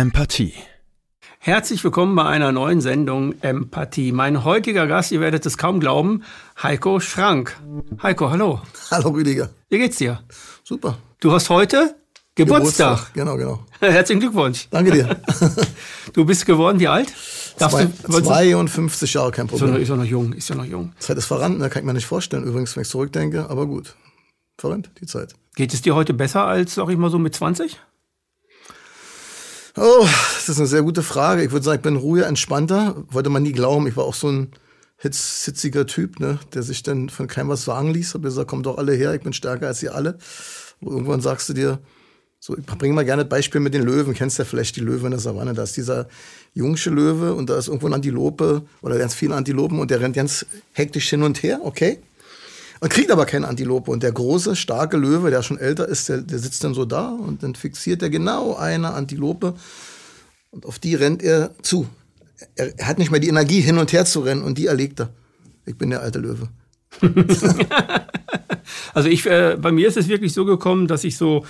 Empathie. Herzlich willkommen bei einer neuen Sendung Empathie. Mein heutiger Gast, ihr werdet es kaum glauben, Heiko Schrank. Heiko, hallo. Hallo Rüdiger. Wie geht's dir? Super. Du hast heute Geburtstag. Geburtstag. Genau, genau. Herzlichen Glückwunsch. Danke dir. du bist geworden wie alt? Zwei, du, 52 Jahre, kein Problem. Ist ja noch jung, ist ja noch jung. Zeit ist verrannt, ne? kann ich mir nicht vorstellen, übrigens, wenn ich zurückdenke, aber gut. Verrannt, die Zeit. Geht es dir heute besser als, sag ich mal so, mit 20? Oh, das ist eine sehr gute Frage. Ich würde sagen, ich bin ruhiger, entspannter. Wollte man nie glauben. Ich war auch so ein hitzitziger Typ, ne, der sich dann von keinem was sagen ließ. Hab gesagt, kommt doch alle her, ich bin stärker als ihr alle. Und irgendwann sagst du dir, so, ich bringe mal gerne ein Beispiel mit den Löwen. Kennst ja vielleicht die Löwen in der Savanne. Da ist dieser jungsche Löwe und da ist irgendwo ein Antilope oder ganz viele Antilopen und der rennt ganz hektisch hin und her, okay? Und kriegt aber keine Antilope. Und der große, starke Löwe, der schon älter ist, der, der sitzt dann so da und dann fixiert er genau eine Antilope und auf die rennt er zu. Er, er hat nicht mehr die Energie, hin und her zu rennen und die erlegt er. Ich bin der alte Löwe. also ich, äh, bei mir ist es wirklich so gekommen, dass ich so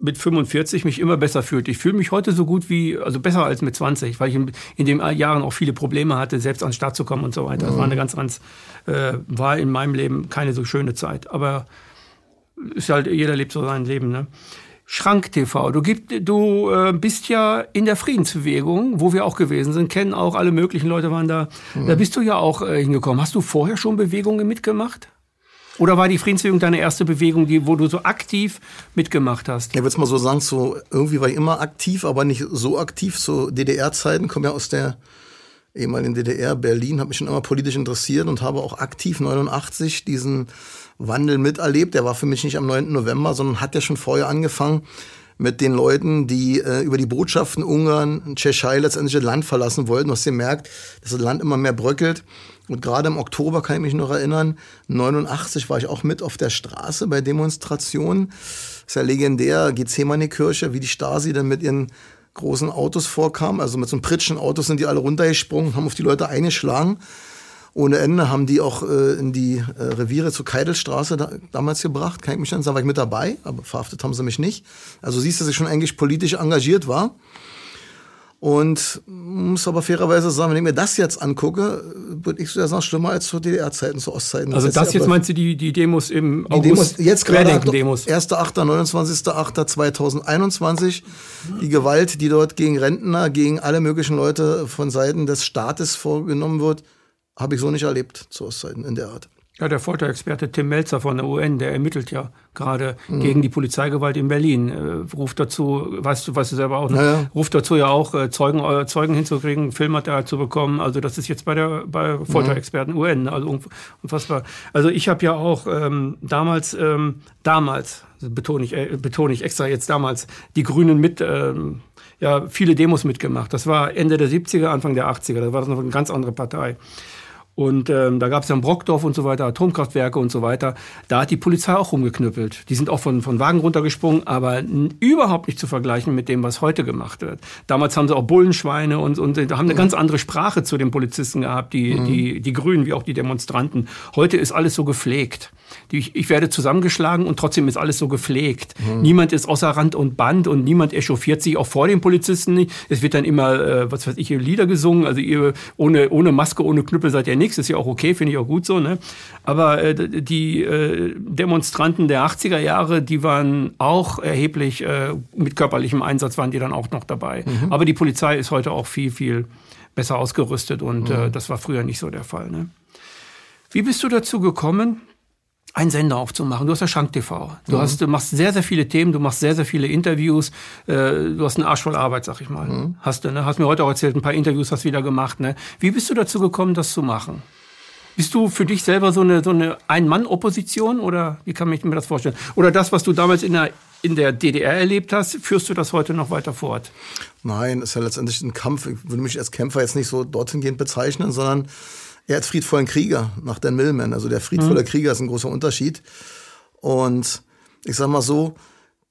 mit 45 mich immer besser fühlte. Ich fühle mich heute so gut wie, also besser als mit 20, weil ich in, in den Jahren auch viele Probleme hatte, selbst an den Start zu kommen und so weiter. Das war eine ganz, ganz, äh, war in meinem Leben keine so schöne Zeit. Aber ist halt, jeder lebt so sein Leben, ne? Schrank TV. Du, gibt, du äh, bist ja in der Friedensbewegung, wo wir auch gewesen sind, kennen auch alle möglichen Leute waren da. Mhm. Da bist du ja auch äh, hingekommen. Hast du vorher schon Bewegungen mitgemacht? Oder war die Friedensbewegung deine erste Bewegung, die, wo du so aktiv mitgemacht hast? Ich würde mal so sagen, so irgendwie war ich immer aktiv, aber nicht so aktiv. So DDR-Zeiten, komme ja aus der ehemaligen DDR, Berlin, habe mich schon immer politisch interessiert und habe auch aktiv 89 diesen Wandel miterlebt. Der war für mich nicht am 9. November, sondern hat ja schon vorher angefangen mit den Leuten, die äh, über die Botschaften Ungarn, Tschechei letztendlich das Land verlassen wollten. Du hast gemerkt, dass das Land immer mehr bröckelt. Und gerade im Oktober kann ich mich noch erinnern, 89 war ich auch mit auf der Straße bei Demonstrationen. Das ist ja legendär, Gethsemane-Kirche, wie die Stasi dann mit ihren großen Autos vorkam. Also mit so einem Pritschen Autos sind die alle runtergesprungen, haben auf die Leute eingeschlagen. Ohne Ende haben die auch äh, in die äh, Reviere zur Keidelstraße da, damals gebracht. Kann ich mich dann sagen, war ich mit dabei, aber verhaftet haben sie mich nicht. Also siehst du, dass ich schon eigentlich politisch engagiert war. Und muss aber fairerweise sagen, wenn ich mir das jetzt angucke, würde ich so sagen, schlimmer als zu DDR-Zeiten, zu Ostzeiten. Also das, jetzt meinst du die, die Demos im die August? Demos, jetzt gerade Demos. 1.8., 29.8.2021. Die Gewalt, die dort gegen Rentner, gegen alle möglichen Leute von Seiten des Staates vorgenommen wird, habe ich so nicht erlebt zu Ostzeiten in der Art. Ja, der Folterexperte Tim Melzer von der UN, der ermittelt ja gerade mhm. gegen die Polizeigewalt in Berlin. Äh, ruft dazu, weißt du, weißt du selber auch, ne? ja, ja. ruft dazu ja auch, äh, Zeugen, äh, Zeugen hinzukriegen, Filmmaterial zu bekommen. Also das ist jetzt bei der bei Folterexperten mhm. UN, also unfassbar. Also ich habe ja auch ähm, damals, ähm, damals, betone ich, äh, betone ich extra jetzt damals, die Grünen mit ähm, ja, viele Demos mitgemacht. Das war Ende der 70er, Anfang der 80er. Da war das noch eine ganz andere Partei. Und ähm, da gab es dann Brockdorf und so weiter, Atomkraftwerke und so weiter. Da hat die Polizei auch rumgeknüppelt. Die sind auch von, von Wagen runtergesprungen, aber überhaupt nicht zu vergleichen mit dem, was heute gemacht wird. Damals haben sie auch Bullenschweine und, und haben eine mhm. ganz andere Sprache zu den Polizisten gehabt, die, mhm. die, die Grünen wie auch die Demonstranten. Heute ist alles so gepflegt. Ich, ich werde zusammengeschlagen und trotzdem ist alles so gepflegt. Mhm. Niemand ist außer Rand und Band und niemand echauffiert sich auch vor den Polizisten nicht. Es wird dann immer, äh, was weiß ich, Lieder gesungen. Also ihr ohne, ohne Maske, ohne Knüppel seid ihr nichts. Ist ja auch okay, finde ich auch gut so. Ne? Aber äh, die äh, Demonstranten der 80er Jahre, die waren auch erheblich äh, mit körperlichem Einsatz, waren die dann auch noch dabei. Mhm. Aber die Polizei ist heute auch viel, viel besser ausgerüstet und äh, mhm. äh, das war früher nicht so der Fall. Ne? Wie bist du dazu gekommen, einen Sender aufzumachen. Du hast ja Schank TV. Du, mhm. hast, du machst sehr, sehr viele Themen, du machst sehr, sehr viele Interviews. Äh, du hast einen Arsch voll Arbeit, sag ich mal. Mhm. Hast du, ne? Hast mir heute auch erzählt, ein paar Interviews hast du wieder gemacht. Ne? Wie bist du dazu gekommen, das zu machen? Bist du für dich selber so eine, so eine Ein-Mann-Opposition oder wie kann ich mir das vorstellen? Oder das, was du damals in der, in der DDR erlebt hast, führst du das heute noch weiter fort? Nein, ist ja letztendlich ein Kampf. Ich würde mich als Kämpfer jetzt nicht so dorthin gehend bezeichnen, sondern er als friedvollen Krieger nach Dan Millman. Also der friedvolle mhm. Krieger ist ein großer Unterschied. Und ich sag mal so,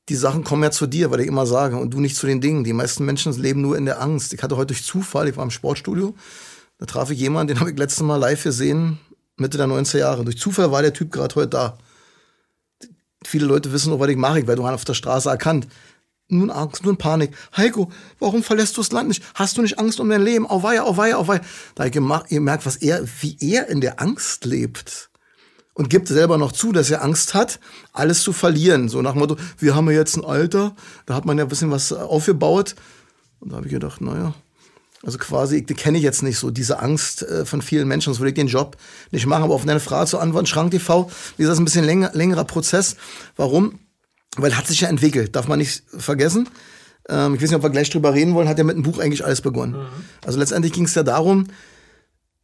die Sachen kommen ja zu dir, weil ich immer sage, und du nicht zu den Dingen. Die meisten Menschen leben nur in der Angst. Ich hatte heute durch Zufall, ich war im Sportstudio, da traf ich jemanden, den habe ich letztes Mal live gesehen, Mitte der 90er Jahre. Durch Zufall war der Typ gerade heute da. Viele Leute wissen noch, was ich mache, ich werde auf der Straße erkannt. Nun Angst, nun Panik. Heiko, warum verlässt du das Land nicht? Hast du nicht Angst um dein Leben? Auweia, auweia, auweia. Da habe ich gemerkt, was er, wie er in der Angst lebt. Und gibt selber noch zu, dass er Angst hat, alles zu verlieren. So nach dem Motto, wir haben ja jetzt ein Alter, da hat man ja ein bisschen was aufgebaut. Und da habe ich gedacht, naja, also quasi, die kenne ich jetzt nicht so, diese Angst äh, von vielen Menschen, sonst würde ich den Job nicht machen. Aber auf deine Frage zu antworten, Schrank TV, wie gesagt, ist ein bisschen länger, längerer Prozess. Warum? Weil hat sich ja entwickelt, darf man nicht vergessen. Ähm, ich weiß nicht, ob wir gleich drüber reden wollen, hat ja mit dem Buch eigentlich alles begonnen. Mhm. Also letztendlich ging es ja darum,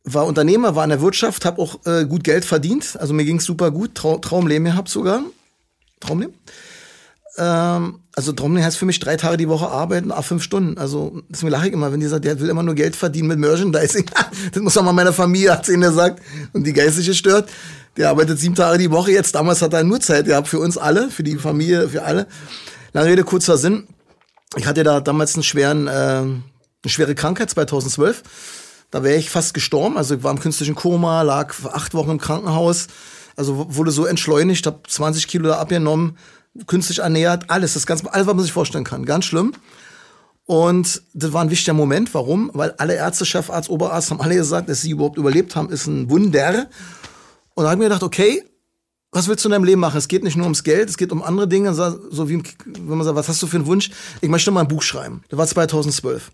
war Unternehmer, war in der Wirtschaft, habe auch äh, gut Geld verdient. Also mir ging es super gut, Trau Traumleben gehabt sogar. Traumleben? Ähm, also Trommeln heißt für mich drei Tage die Woche arbeiten, a fünf Stunden. Also deswegen lache ich immer, wenn die sagt, der will immer nur Geld verdienen mit Merchandising. das muss auch mal meiner Familie erzählen, der sagt, und die geistige stört. Der arbeitet sieben Tage die Woche jetzt. Damals hat er nur Zeit gehabt für uns alle, für die Familie, für alle. Lange Rede, kurzer Sinn. Ich hatte da damals einen schweren, äh, eine schwere Krankheit, 2012. Da wäre ich fast gestorben. Also ich war im künstlichen Koma, lag acht Wochen im Krankenhaus. Also wurde so entschleunigt, habe 20 Kilo da abgenommen künstlich ernährt, alles, das ganze, alles, was man sich vorstellen kann. Ganz schlimm. Und das war ein wichtiger Moment. Warum? Weil alle Ärzte, Chefarzt, Oberarzt haben alle gesagt, dass sie überhaupt überlebt haben, ist ein Wunder. Und da habe ich mir gedacht, okay, was willst du in deinem Leben machen? Es geht nicht nur ums Geld, es geht um andere Dinge. So wie, wenn man sagt, was hast du für einen Wunsch? Ich möchte mal ein Buch schreiben. Das war 2012.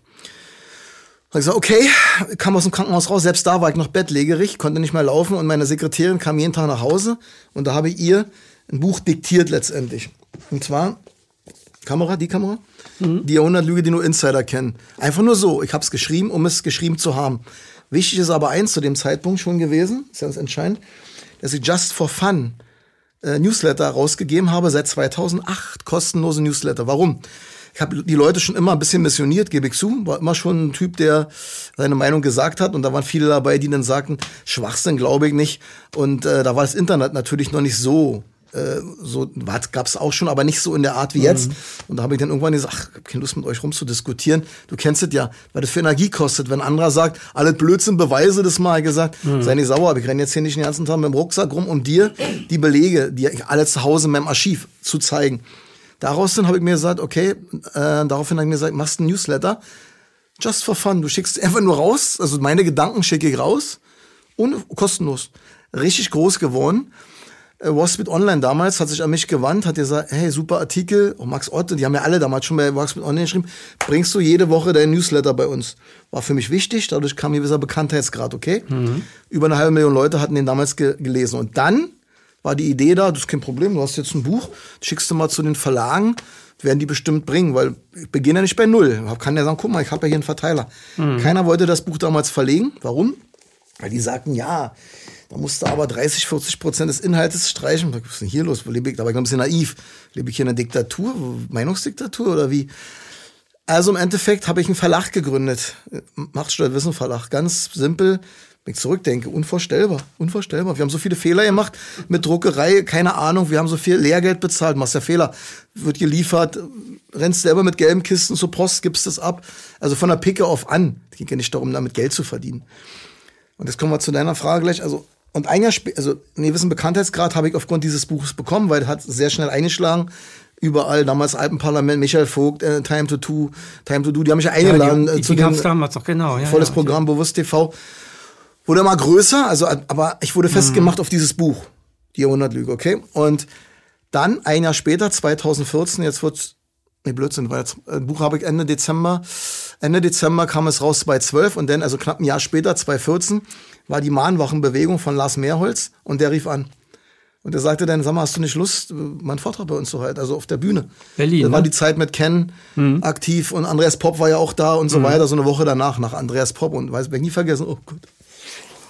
Da ich gesagt, okay, kam aus dem Krankenhaus raus, selbst da war ich noch bettlägerig, konnte nicht mehr laufen und meine Sekretärin kam jeden Tag nach Hause und da habe ich ihr ein Buch diktiert letztendlich. Und zwar, Kamera, die Kamera, mhm. die Jahrhundertlüge, die nur Insider kennen. Einfach nur so, ich habe es geschrieben, um es geschrieben zu haben. Wichtig ist aber eins zu dem Zeitpunkt schon gewesen, ist ganz entscheidend, dass ich Just for Fun äh, Newsletter rausgegeben habe seit 2008, kostenlose Newsletter. Warum? Ich habe die Leute schon immer ein bisschen missioniert, gebe ich zu. War immer schon ein Typ, der seine Meinung gesagt hat. Und da waren viele dabei, die dann sagten, Schwachsinn glaube ich nicht. Und äh, da war das Internet natürlich noch nicht so äh, so gab es auch schon, aber nicht so in der Art wie jetzt. Mhm. Und da habe ich dann irgendwann gesagt, ach, ich habe keine Lust mit euch rumzudiskutieren. Du kennst es ja, weil das für Energie kostet. Wenn ein anderer sagt, alles Blödsinn, beweise das mal, gesagt, mhm. sei nicht sauer, aber ich renne jetzt hier nicht den ganzen Tag mit dem Rucksack rum, um dir die Belege, die alle zu Hause in meinem Archiv zu zeigen. Daraus dann habe ich mir gesagt, okay, äh, daraufhin habe ich mir gesagt, machst ein Newsletter, just for fun. Du schickst einfach nur raus, also meine Gedanken schicke ich raus, und kostenlos. Richtig groß geworden. Äh, Wall Online damals hat sich an mich gewandt, hat gesagt, hey, super Artikel, oh, Max Otte, die haben ja alle damals schon bei Wall Online geschrieben, bringst du jede Woche deinen Newsletter bei uns. War für mich wichtig, dadurch kam ein gewisser Bekanntheitsgrad, okay? Mhm. Über eine halbe Million Leute hatten den damals ge gelesen. Und dann war die Idee da, das ist kein Problem, du hast jetzt ein Buch, schickst du mal zu den Verlagen, werden die bestimmt bringen, weil ich beginne ja nicht bei Null. Ich kann ja sagen, guck mal, ich habe ja hier einen Verteiler. Mhm. Keiner wollte das Buch damals verlegen. Warum? Weil die sagten, ja, da musste aber 30, 40 Prozent des Inhaltes streichen. Was ist denn hier los? Lebe ich, aber ich ein bisschen naiv. Lebe ich hier in einer Diktatur? Meinungsdiktatur oder wie? Also im Endeffekt habe ich einen Verlag gegründet. Machtsteuerwissen Verlag. Ganz simpel. Wenn ich zurückdenke, unvorstellbar. Unvorstellbar. Wir haben so viele Fehler gemacht mit Druckerei, keine Ahnung. Wir haben so viel Lehrgeld bezahlt. Machst ja Fehler. Wird geliefert, rennst selber mit gelben Kisten zur Post, gibst es ab. Also von der Picke auf an. Es ging ja nicht darum, damit Geld zu verdienen. Und jetzt kommen wir zu deiner Frage gleich. Also und ein Jahr später, also einen gewissen Bekanntheitsgrad habe ich aufgrund dieses Buches bekommen, weil es hat sehr schnell eingeschlagen. Überall, damals Alpenparlament, Michael Vogt, äh, Time to Do, Time to Do, die haben mich ja eingeladen. Ja, die, äh, zu die gab's damals doch, genau. Ja, volles ja, Programm, Bewusst TV. Wurde immer größer, also, aber ich wurde festgemacht mhm. auf dieses Buch, die Jahrhundertlüge, okay? Und dann, ein Jahr später, 2014, jetzt wird's, nee, Blödsinn, weil jetzt, ein äh, Buch habe ich Ende Dezember, Ende Dezember kam es raus 2012 und dann, also knapp ein Jahr später, 2014, war die Mahnwachenbewegung von Lars Mehrholz und der rief an. Und er sagte dann, sag mal, hast du nicht Lust, meinen Vortrag bei uns zu halten, also auf der Bühne. Berlin. Das war ne? die Zeit mit Ken mhm. aktiv und Andreas Popp war ja auch da und so mhm. weiter, so eine Woche danach, nach Andreas Popp und weiß, ich nie vergessen, oh Gott.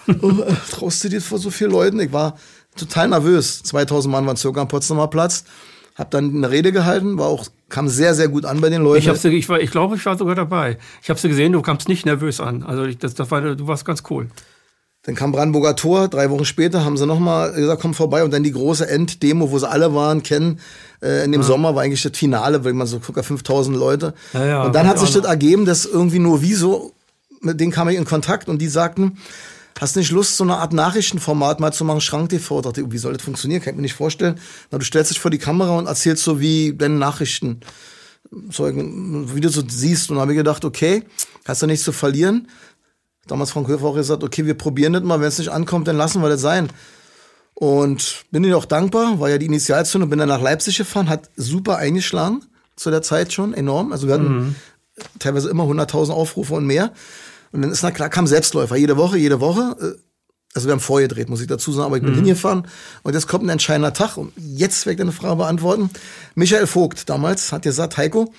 oh, äh, traust du dir vor so vielen Leuten? Ich war total nervös. 2000 Mann waren circa am Potsdamer Platz. Hab dann eine Rede gehalten, war auch, kam sehr, sehr gut an bei den Leuten. Ich, hab's, ich, war, ich glaube, ich war sogar dabei. Ich habe sie gesehen, du kamst nicht nervös an. Also das, das war, du warst ganz cool. Dann kam Brandenburger Tor, drei Wochen später haben sie nochmal gesagt, komm vorbei. Und dann die große Enddemo, wo sie alle waren, kennen. Äh, in dem ja. Sommer war eigentlich das Finale, weil man so circa 5000 Leute. Ja, ja, und dann hat sich das ergeben, dass irgendwie nur Wieso, mit denen kam ich in Kontakt und die sagten, hast du nicht Lust, so eine Art Nachrichtenformat mal zu machen, Schrank TV? Ich dachte, wie soll das funktionieren? Kann ich mir nicht vorstellen. Na, du stellst dich vor die Kamera und erzählst so wie deine Nachrichten Zeugen, wie du so siehst. Und habe ich gedacht, okay, hast du nichts zu verlieren. Damals Frank Höfer auch gesagt, okay, wir probieren das mal, wenn es nicht ankommt, dann lassen wir das sein. Und bin ihnen auch dankbar, war ja die Initialzündung, bin dann nach Leipzig gefahren, hat super eingeschlagen zu der Zeit schon, enorm. Also wir hatten mhm. teilweise immer 100.000 Aufrufe und mehr. Und dann ist na klar, kam Selbstläufer, jede Woche, jede Woche. Äh, also wir haben vorgedreht, muss ich dazu sagen, aber ich bin mhm. hingefahren und jetzt kommt ein entscheidender Tag. Und jetzt werde ich deine Frage beantworten. Michael Vogt damals hat gesagt, Heiko,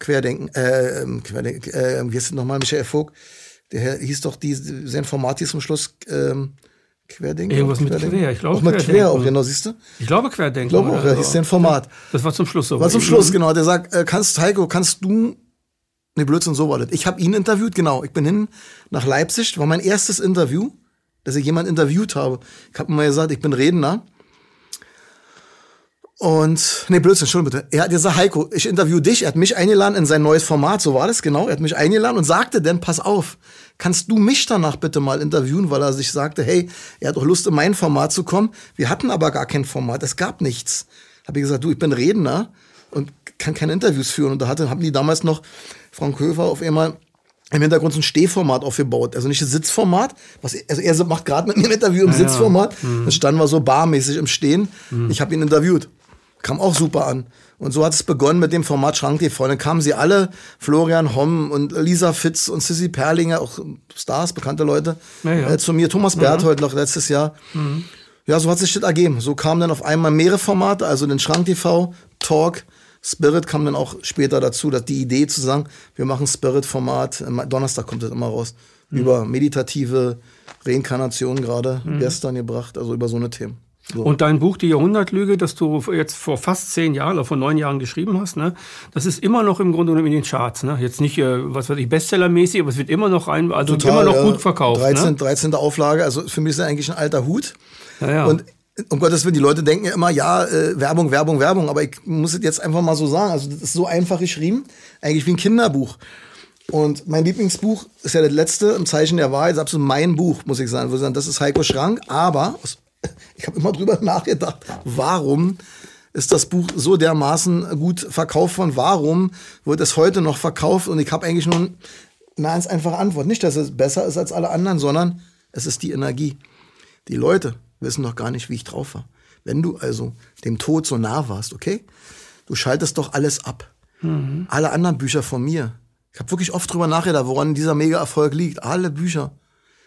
Querdenken, äh, ähm, Querdenken, äh, wie ist nochmal Michael Vogt? Der hieß doch, die, sein Format hieß zum Schluss, ähm, Querdenken. Irgendwas Querdenken. mit Quer, ich glaube. Auch mit Quer, auch, genau, siehst du? Ich glaube Querdenken. Ich glaube auch, ja, hieß der Format. Das war zum Schluss so. War zum Schluss, genau. Der sagt, äh, kannst, Heiko, kannst du, ne Blödsinn, so war das. Ich habe ihn interviewt, genau. Ich bin hin nach Leipzig, war mein erstes Interview dass ich jemand interviewt habe. Ich habe mal gesagt, ich bin Redner. Und, nee, Blödsinn, Entschuldigung bitte. Er hat gesagt, Heiko, ich interview dich. Er hat mich eingeladen in sein neues Format, so war das genau. Er hat mich eingeladen und sagte dann, pass auf, kannst du mich danach bitte mal interviewen, weil er sich sagte, hey, er hat doch Lust, in mein Format zu kommen. Wir hatten aber gar kein Format, es gab nichts. Habe ich gesagt, du, ich bin Redner und kann keine Interviews führen. Und da hatte, haben die damals noch Frank Höfer auf einmal im Hintergrund so ein Stehformat aufgebaut. Also nicht ein Sitzformat. Was, also er macht gerade mit mir ein Interview im ja, Sitzformat. Ja. Mhm. Das standen wir so barmäßig im Stehen. Mhm. Ich habe ihn interviewt. Kam auch super an. Und so hat es begonnen mit dem Format Schrank TV. Dann kamen sie alle, Florian Homm und Lisa Fitz und Sissy Perlinger, auch Stars, bekannte Leute, ja, äh, zu mir. Thomas Berthold noch letztes Jahr. Mhm. Ja, so hat sich das ergeben. So kamen dann auf einmal mehrere Formate, also den Schrank TV, Talk, Spirit kam dann auch später dazu, dass die Idee zu sagen, wir machen Spirit-Format, Donnerstag kommt das immer raus, mhm. über meditative Reinkarnation gerade mhm. gestern gebracht, also über so eine Themen. So. Und dein Buch Die Jahrhundertlüge, das du jetzt vor fast zehn Jahren oder vor neun Jahren geschrieben hast, ne, das ist immer noch im Grunde genommen in den Charts. Ne? Jetzt nicht, äh, was weiß ich, Bestsellermäßig, aber es wird immer noch rein, also Total, immer noch ja. gut verkauft. 13, ne? 13. Auflage, also für mich ist das eigentlich ein alter Hut. Ja, ja. Und um Gottes Willen, die Leute denken ja immer, ja, äh, Werbung, Werbung, Werbung, aber ich muss es jetzt einfach mal so sagen. Also, das ist so einfach geschrieben, eigentlich wie ein Kinderbuch. Und mein Lieblingsbuch ist ja das letzte im Zeichen der Wahrheit, ist absolut mein Buch, muss ich sagen. Das ist Heiko Schrank, aber ich habe immer drüber nachgedacht, warum ist das Buch so dermaßen gut verkauft worden? Warum wird es heute noch verkauft? Und ich habe eigentlich nur eine ganz einfache Antwort. Nicht, dass es besser ist als alle anderen, sondern es ist die Energie. Die Leute, wissen doch gar nicht, wie ich drauf war. Wenn du also dem Tod so nah warst, okay? Du schaltest doch alles ab. Mhm. Alle anderen Bücher von mir. Ich habe wirklich oft drüber nachgedacht, woran dieser Mega-Erfolg liegt. Alle Bücher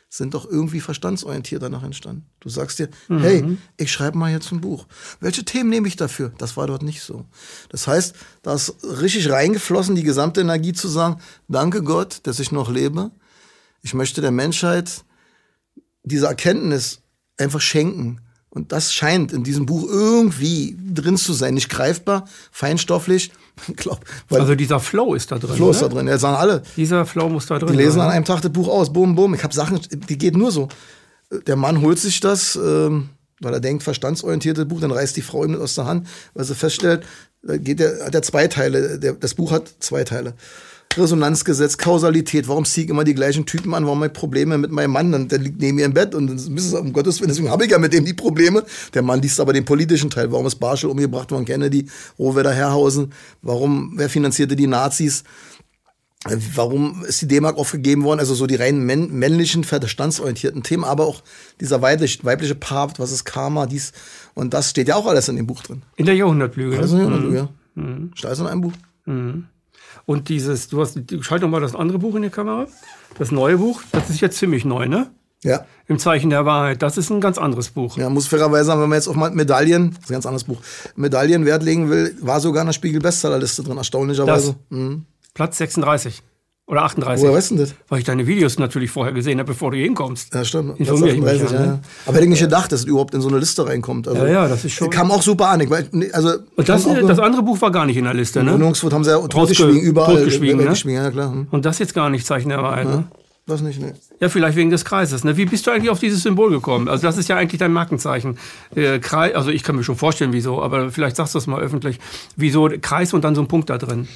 sind doch irgendwie verstandsorientiert danach entstanden. Du sagst dir, mhm. hey, ich schreibe mal jetzt ein Buch. Welche Themen nehme ich dafür? Das war dort nicht so. Das heißt, da ist richtig reingeflossen, die gesamte Energie zu sagen, danke Gott, dass ich noch lebe. Ich möchte der Menschheit diese Erkenntnis einfach schenken. Und das scheint in diesem Buch irgendwie drin zu sein. Nicht greifbar, feinstofflich. Glaub, also dieser Flow ist da drin. Flow ist da drin, ja, sagen alle. Dieser Flow muss da drin. Die lesen sein. an einem Tag das Buch aus, bum, bum. Ich habe Sachen, die geht nur so. Der Mann holt sich das, ähm, weil er denkt, verstandsorientiertes Buch, dann reißt die Frau ihm das aus der Hand, weil sie feststellt, da geht der, hat er zwei Teile. Der, das Buch hat zwei Teile. Resonanzgesetz, Kausalität, warum ziehe ich immer die gleichen Typen an, warum habe ich Probleme mit meinem Mann, dann, der liegt neben mir im Bett und um Gottes Willen, deswegen habe ich ja mit dem die Probleme. Der Mann liest aber den politischen Teil, warum ist Barschel umgebracht worden, Kennedy, Rohwedder, Herrhausen, warum, wer finanzierte die Nazis, warum ist die D-Mark aufgegeben worden, also so die rein männlichen, verstandsorientierten Themen, aber auch dieser weibliche, weibliche Part, was ist Karma, dies und das steht ja auch alles in dem Buch drin. In der Jahrhundertlüge. Also in der Jahrhundertlüge, mhm. ja. Steht alles in einem Buch. Mhm. Und dieses, du hast, schalt doch mal das andere Buch in die Kamera. Das neue Buch, das ist jetzt ziemlich neu, ne? Ja. Im Zeichen der Wahrheit. Das ist ein ganz anderes Buch. Ja, muss fairerweise sagen, wenn man jetzt auf Medaillen, das ist ein ganz anderes Buch, Medaillen Wert legen will, war sogar in der Spiegel-Bestsellerliste drin, erstaunlicherweise. Mhm. Platz 36. Oder 38. Woher weißt du das? Weil ich deine Videos natürlich vorher gesehen habe, bevor du hier hinkommst. Ja, stimmt. Informiere 38, ja, ja. Aber hätte ich nicht gedacht, dass es überhaupt in so eine Liste reinkommt. Also, ja, ja, das ist schon. Kam auch super an. Ich, also, Und das, das andere Buch war gar nicht in der Liste, ne? Wohnungswut haben sie ja totgeschwiegen, überall. Totgeschwiegen, ne? ja, klar. Hm. Und das jetzt gar nicht Zeichen der Wahrheit, ne? Das nicht, ne? Ja, vielleicht wegen des Kreises. Ne? Wie bist du eigentlich auf dieses Symbol gekommen? Also das ist ja eigentlich dein Markenzeichen. Äh, Kreis, also ich kann mir schon vorstellen, wieso, aber vielleicht sagst du es mal öffentlich. Wieso Kreis und dann so ein Punkt da drin?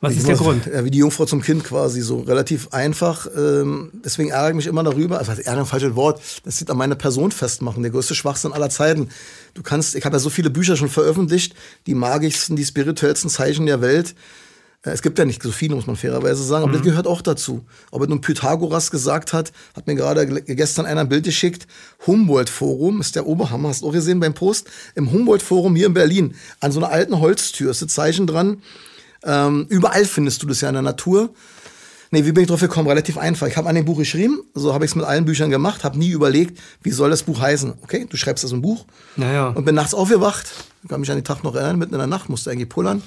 Was ist der Grund? Ja, wie die Jungfrau zum Kind quasi, so relativ einfach. Ähm, deswegen ärgere ich mich immer darüber, also ärgere ein falsches Wort, das sieht an meiner Person festmachen, der größte Schwachsinn aller Zeiten. Du kannst, ich habe ja so viele Bücher schon veröffentlicht, die magischsten, die spirituellsten Zeichen der Welt. Äh, es gibt ja nicht so viele, muss man fairerweise sagen, aber mhm. das gehört auch dazu. Ob er nun Pythagoras gesagt hat, hat mir gerade gestern einer ein Bild geschickt. Humboldt-Forum ist der Oberhammer, hast du auch gesehen beim Post? Im Humboldt-Forum hier in Berlin, an so einer alten Holztür ist das Zeichen dran ähm, überall findest du das ja in der Natur. Nee, wie bin ich drauf gekommen? Relativ einfach. Ich habe an dem Buch geschrieben, so habe ich es mit allen Büchern gemacht, habe nie überlegt, wie soll das Buch heißen. Okay, du schreibst das im Buch naja. und bin nachts aufgewacht. Ich kann mich an den Tag noch erinnern, mitten in der Nacht musste eigentlich pullern.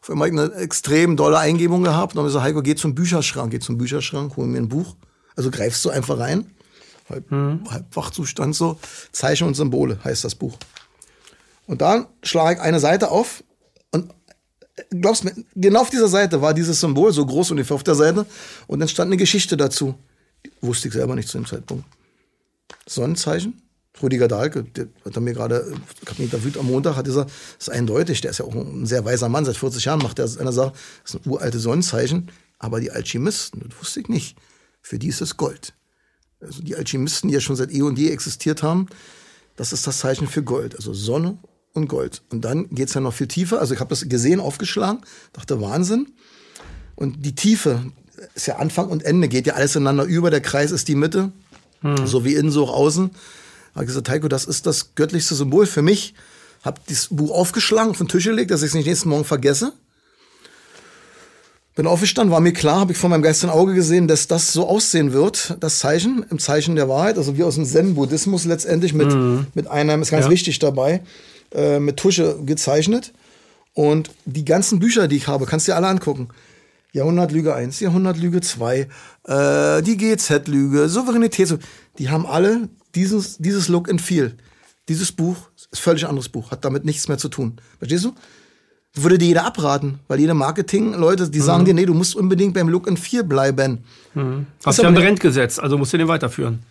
Auf einmal eine extrem dolle Eingebung gehabt und dann habe ich gesagt, Heiko, geh zum Bücherschrank, geh zum Bücherschrank, hol mir ein Buch. Also greifst du einfach rein, halb, mhm. halb Wachzustand so, Zeichen und Symbole heißt das Buch. Und dann schlage ich eine Seite auf und glaubst mir, genau auf dieser Seite war dieses Symbol so groß ungefähr auf der Seite und dann stand eine Geschichte dazu. Wusste ich selber nicht zu dem Zeitpunkt. Sonnenzeichen. Rüdiger Dahlke, der hat mir gerade, Kapitän David am Montag hat gesagt, das ist eindeutig, der ist ja auch ein sehr weiser Mann, seit 40 Jahren macht er einer Sache, das ist ein uralte Sonnenzeichen, aber die Alchemisten, das wusste ich nicht, für die ist es Gold. Also die Alchemisten, die ja schon seit eh und je existiert haben, das ist das Zeichen für Gold, also Sonne und Gold. Und dann geht's ja noch viel tiefer. Also ich habe das gesehen, aufgeschlagen, dachte Wahnsinn. Und die Tiefe ist ja Anfang und Ende, geht ja alles ineinander über. Der Kreis ist die Mitte, hm. so wie innen, so auch außen. Da habe ich gesagt, Heiko, das ist das göttlichste Symbol für mich. Habe das Buch aufgeschlagen, auf den Tisch gelegt, dass ich es nicht nächsten Morgen vergesse. Bin aufgestanden, war mir klar, habe ich vor meinem geistigen Auge gesehen, dass das so aussehen wird, das Zeichen, im Zeichen der Wahrheit, also wie aus dem Zen-Buddhismus letztendlich mit, mhm. mit einem, ist ganz ja. wichtig dabei, äh, mit Tusche gezeichnet. Und die ganzen Bücher, die ich habe, kannst du dir alle angucken. Jahrhundertlüge 1, Jahrhundertlüge 2, äh, die GZ-Lüge, Souveränität, die haben alle dieses, dieses Look and Feel. Dieses Buch ist ein völlig anderes Buch, hat damit nichts mehr zu tun. Verstehst du? Würde dir jeder abraten, weil jede Marketing-Leute, die mhm. sagen dir, nee, du musst unbedingt beim Look and Feel bleiben. Mhm. Hast du ja ein Brand gesetzt, also musst du den weiterführen.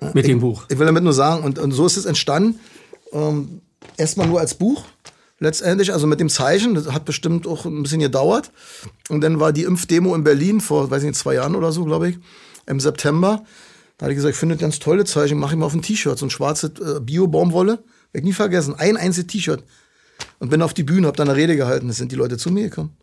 Mit ich, dem Buch. Ich will damit nur sagen, und, und so ist es entstanden. Ähm, erstmal nur als Buch letztendlich, also mit dem Zeichen, das hat bestimmt auch ein bisschen gedauert. Und dann war die Impfdemo in Berlin vor, weiß ich nicht, zwei Jahren oder so, glaube ich, im September. Da hatte ich gesagt, ich finde ganz tolle Zeichen, mache ich mal auf ein T-Shirt, so ein schwarzes äh, Bio-Baumwolle. Werde ich nie vergessen, ein einziges T-Shirt. Und bin auf die Bühne, habe da eine Rede gehalten, es sind die Leute zu mir gekommen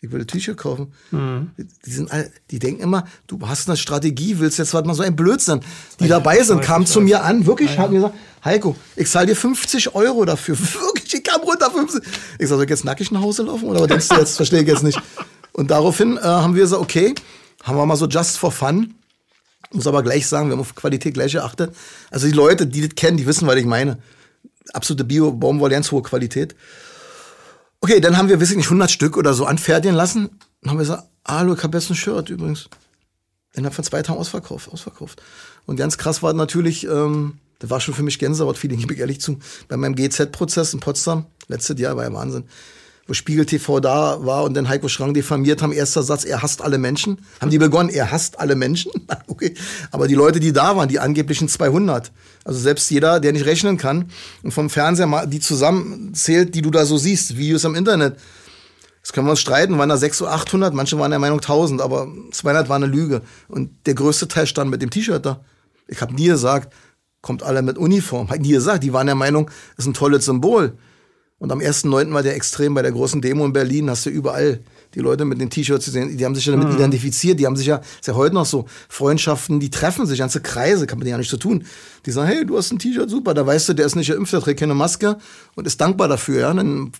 ich will ein T-Shirt kaufen. Mhm. Die, sind alle, die denken immer, du hast eine Strategie, willst jetzt was mal so ein Blödsinn. Die dabei sind, kamen zu mir an, wirklich, ja, haben gesagt, Heiko, ich zahle dir 50 Euro dafür. Wirklich, ich kam runter 50. Ich sag, soll ich jetzt nackig nach Hause laufen? Oder was denkst du jetzt? Verstehe ich jetzt nicht. Und daraufhin äh, haben wir gesagt, okay, haben wir mal so just for fun. Muss aber gleich sagen, wir haben auf Qualität gleich geachtet. Also die Leute, die das kennen, die wissen, was ich meine. Absolute Bio-Baumwolle, ganz hohe Qualität. Okay, dann haben wir, weiß ich nicht, 100 Stück oder so anfertigen lassen. Dann haben wir gesagt, hallo, ich habe jetzt ein Shirt übrigens. Innerhalb von zwei Tagen ausverkauft, ausverkauft. Und ganz krass war natürlich, ähm, das war schon für mich Gänsehaut-Feeling, ich bin ehrlich zu, bei meinem GZ-Prozess in Potsdam, letztes Jahr war ja Wahnsinn wo Spiegel TV da war und dann Heiko Schrang diffamiert haben, erster Satz, er hasst alle Menschen. Haben die begonnen, er hasst alle Menschen? okay. Aber die Leute, die da waren, die angeblichen 200. Also selbst jeder, der nicht rechnen kann und vom Fernseher mal die zusammenzählt, die du da so siehst, Videos am Internet. Das können wir uns streiten, waren da 600, 800, manche waren der Meinung 1000, aber 200 war eine Lüge. Und der größte Teil stand mit dem T-Shirt da. Ich habe nie gesagt, kommt alle mit Uniform. Hab nie gesagt, die waren der Meinung, ist ein tolles Symbol. Und am 1.9. war der extrem bei der großen Demo in Berlin, hast du überall die Leute mit den T-Shirts gesehen, die haben sich ja damit mhm. identifiziert, die haben sich ja, ist ja heute noch so, Freundschaften, die treffen sich, ganze Kreise, kann man ja nicht so tun. Die sagen, hey, du hast ein T-Shirt, super, da weißt du, der ist nicht geimpft, der trägt keine Maske und ist dankbar dafür, ja. Dann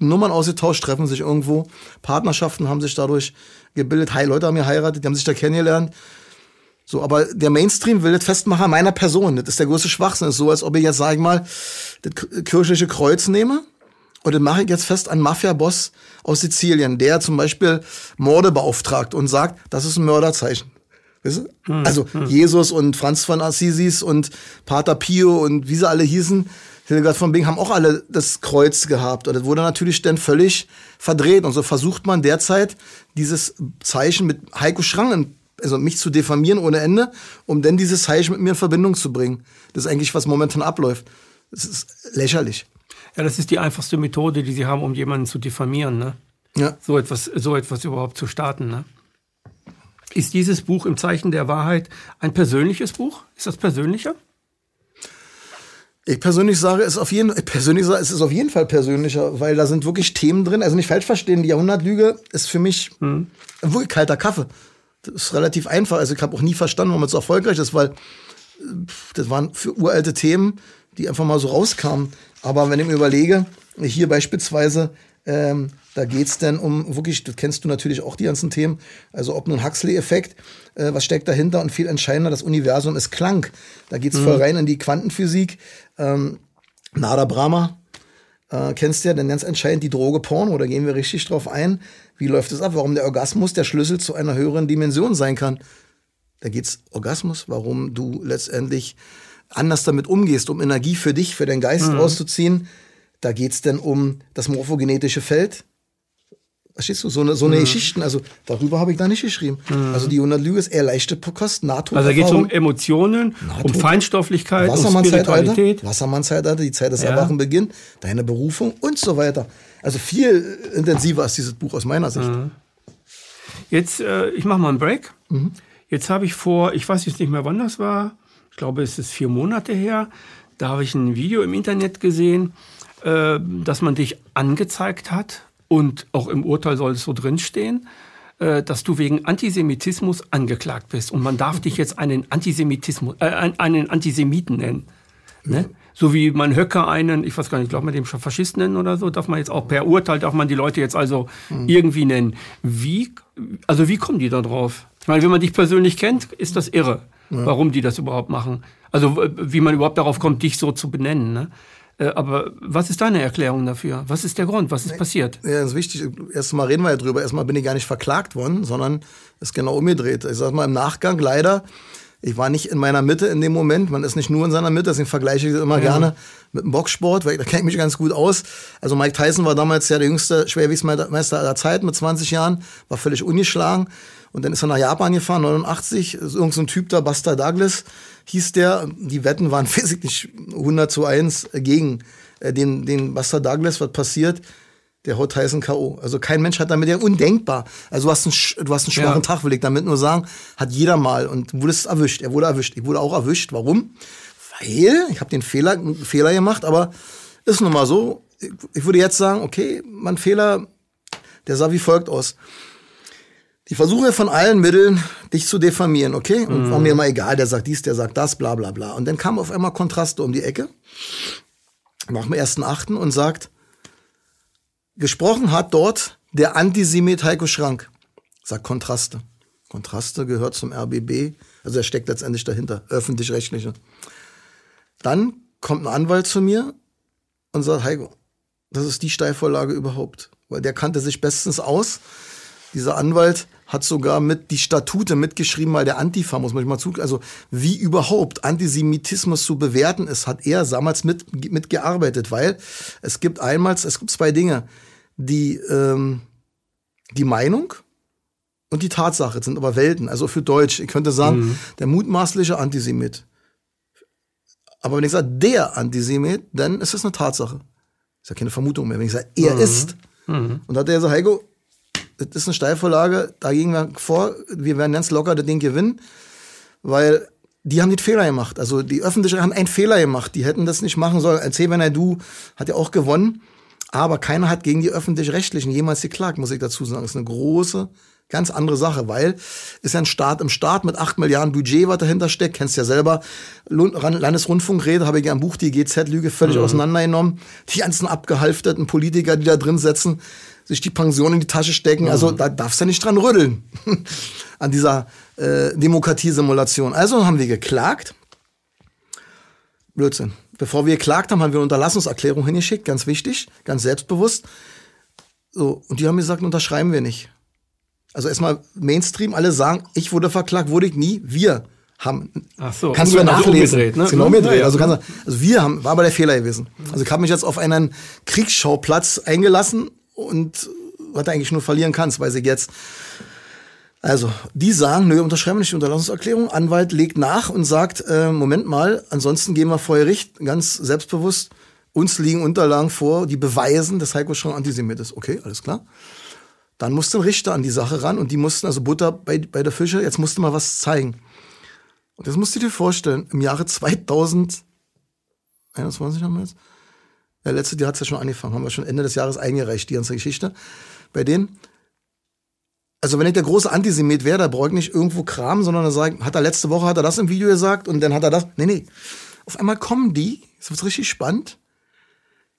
Nummern ausgetauscht, treffen sich irgendwo, Partnerschaften haben sich dadurch gebildet, hey, Leute haben geheiratet, die haben sich da kennengelernt. So, aber der Mainstream will das festmachen meiner Person. Das ist der größte Schwachsinn. Das ist so, als ob ich jetzt, sag ich mal, das kirchliche Kreuz nehme und dann mache ich jetzt fest an Mafia-Boss aus Sizilien, der zum Beispiel Morde beauftragt und sagt, das ist ein Mörderzeichen. Weißt du? Hm, also hm. Jesus und Franz von Assisis und Pater Pio und wie sie alle hießen, Hildegard von Bing haben auch alle das Kreuz gehabt. Und das wurde natürlich dann völlig verdreht. Und so versucht man derzeit dieses Zeichen mit Heiko Schrangen, also mich zu diffamieren ohne Ende, um dann dieses Zeichen mit mir in Verbindung zu bringen. Das ist eigentlich, was momentan abläuft. Das ist lächerlich. Ja, das ist die einfachste Methode, die sie haben, um jemanden zu diffamieren. Ne? ja. so, etwas, so etwas überhaupt zu starten. Ne? Ist dieses Buch im Zeichen der Wahrheit ein persönliches Buch? Ist das persönlicher? Ich persönlich sage, es ist auf jeden, persönlich sage, es ist auf jeden Fall persönlicher, weil da sind wirklich Themen drin. Also nicht falsch verstehen, die Jahrhundertlüge ist für mich hm. wirklich kalter Kaffee. Das ist relativ einfach. Also ich habe auch nie verstanden, warum es so erfolgreich ist, weil das waren für uralte Themen, die einfach mal so rauskamen. Aber wenn ich mir überlege, hier beispielsweise, ähm, da geht's dann um wirklich, das kennst du natürlich auch die ganzen Themen, also ob nun Huxley-Effekt, äh, was steckt dahinter und viel entscheidender, das Universum ist Klang. Da geht's mhm. voll rein in die Quantenphysik. Ähm, Nada Brahma, äh, kennst du ja, dann ganz entscheidend die Droge Porno, da gehen wir richtig drauf ein. Wie läuft es ab? Warum der Orgasmus der Schlüssel zu einer höheren Dimension sein kann. Da geht's Orgasmus, warum du letztendlich anders damit umgehst, um Energie für dich, für deinen Geist mhm. rauszuziehen. Da geht's dann um das morphogenetische Feld. Verstehst du? So eine, so eine mhm. Geschichten, also darüber habe ich da nicht geschrieben. Mhm. Also die 100 Lüge ist eher leichte Kost, NATO. Also da geht es um Emotionen, NATO um Feinstofflichkeit, um Spiritualität. Wassermannzeitalter, die Zeit des ja. Erwachen beginnt, deine Berufung und so weiter. Also viel intensiver ist dieses Buch aus meiner Sicht. Mhm. Jetzt, äh, ich mache mal einen Break. Mhm. Jetzt habe ich vor, ich weiß jetzt nicht mehr, wann das war, ich glaube, es ist vier Monate her, da habe ich ein Video im Internet gesehen, äh, dass man dich angezeigt hat und auch im Urteil soll es so drinstehen, äh, dass du wegen Antisemitismus angeklagt bist und man darf dich jetzt einen Antisemitismus, äh, einen Antisemiten nennen. Ne? So wie man Höcker einen, ich weiß gar nicht, glaube man dem Faschisten nennen oder so, darf man jetzt auch per Urteil, darf man die Leute jetzt also mhm. irgendwie nennen. Wie, also wie kommen die da drauf? Ich meine, wenn man dich persönlich kennt, ist das irre, ja. warum die das überhaupt machen. Also wie man überhaupt darauf kommt, dich so zu benennen. Ne? Äh, aber was ist deine Erklärung dafür? Was ist der Grund? Was ist passiert? Ja, das ist wichtig. Erstmal reden wir ja drüber. Erstmal bin ich gar nicht verklagt worden, sondern es ist genau umgedreht. Ich sag mal im Nachgang leider. Ich war nicht in meiner Mitte in dem Moment. Man ist nicht nur in seiner Mitte. Deswegen vergleiche ich immer ja. gerne mit dem Boxsport, weil da kenne ich mich ganz gut aus. Also Mike Tyson war damals ja der jüngste Schwergewichtsmeister aller Zeit mit 20 Jahren, war völlig ungeschlagen. Und dann ist er nach Japan gefahren, 89, ist irgend so ein Typ da, Buster Douglas hieß der. Die Wetten waren physisch 100 zu 1 gegen äh, den, den Buster Douglas. Was passiert? Der haut Tyson K.O. Also kein Mensch hat damit ja undenkbar. Also du hast einen, du hast einen schwachen ja. Tag, will ich damit nur sagen. Hat jeder mal und wurdest erwischt. Er wurde erwischt. Ich wurde auch erwischt. Warum? Weil ich habe den Fehler, Fehler gemacht, aber ist nun mal so. Ich würde jetzt sagen, okay, mein Fehler, der sah wie folgt aus. Die versuchen ja von allen Mitteln, dich zu diffamieren, okay? Und mhm. war mir mal egal, der sagt dies, der sagt das, bla bla bla. Und dann kam auf einmal Kontraste um die Ecke, nach dem ersten Achten und sagt, gesprochen hat dort der Antisemit Heiko Schrank. Sagt Kontraste. Kontraste gehört zum RBB, also er steckt letztendlich dahinter, öffentlich-rechtliche. Dann kommt ein Anwalt zu mir und sagt, Heiko, das ist die Steilvorlage überhaupt. Weil der kannte sich bestens aus. Dieser Anwalt hat sogar mit die Statute mitgeschrieben, weil der Antifa, muss man mal zu, also wie überhaupt Antisemitismus zu bewerten ist, hat er damals mit, mitgearbeitet, weil es gibt einmal, es gibt zwei Dinge, die, ähm, die Meinung und die Tatsache sind aber Welten, also für Deutsch. Ich könnte sagen, mhm. der mutmaßliche Antisemit. Aber wenn ich sage, der Antisemit, dann ist das eine Tatsache. Ist ja keine Vermutung mehr. Wenn ich sage, er mhm. ist. Mhm. Und da hat er gesagt, Heiko, das ist eine Steilvorlage, da gehen wir vor, wir werden ganz locker das Ding gewinnen, weil die haben den Fehler gemacht. Also die Öffentlichen haben einen Fehler gemacht. Die hätten das nicht machen sollen. Erzähl, wenn er du hat ja auch gewonnen, aber keiner hat gegen die öffentlich-rechtlichen jemals geklagt, muss ich dazu sagen. Das ist eine große, ganz andere Sache, weil ist ja ein Staat im Staat mit acht Milliarden Budget, was dahinter steckt. Kennst ja selber. Landesrundfunkrede habe ich ja im Buch die GZ-Lüge völlig mhm. auseinandergenommen. Die ganzen abgehalfterten Politiker, die da drin sitzen, sich die Pension in die Tasche stecken. Also da darfst du nicht dran rütteln an dieser äh, Demokratiesimulation. Also haben wir geklagt. Blödsinn. Bevor wir geklagt haben, haben wir eine Unterlassungserklärung hingeschickt, ganz wichtig, ganz selbstbewusst. So, und die haben gesagt, unterschreiben wir nicht. Also erstmal Mainstream, alle sagen, ich wurde verklagt, wurde ich nie, wir haben. Ach so, kannst du ja nachlesen. Umgedreht, ne? Genau umgedreht. Also, kannst, also wir haben, war aber der Fehler gewesen. Also ich habe mich jetzt auf einen Kriegsschauplatz eingelassen und was du eigentlich nur verlieren kannst, weiß ich jetzt. Also, die sagen, nö, unterschreiben nicht die Unterlassungserklärung. Anwalt legt nach und sagt, äh, Moment mal, ansonsten gehen wir vor Gericht, ganz selbstbewusst. Uns liegen Unterlagen vor, die beweisen, dass Heiko schon Antisemit ist. Okay, alles klar. Dann musste ein Richter an die Sache ran und die mussten, also Butter bei, bei der Fische, jetzt musste mal was zeigen. Und das musst du dir vorstellen, im Jahre 2021 haben wir jetzt, ja, letztes Jahr hat es ja schon angefangen, haben wir schon Ende des Jahres eingereicht, die ganze Geschichte. Bei denen, also wenn ich der große Antisemit wäre, da brauche ich nicht irgendwo Kram, sondern er sagt, hat er letzte Woche hat er das im Video gesagt und dann hat er das. Nee, nee. Auf einmal kommen die, das wird richtig spannend,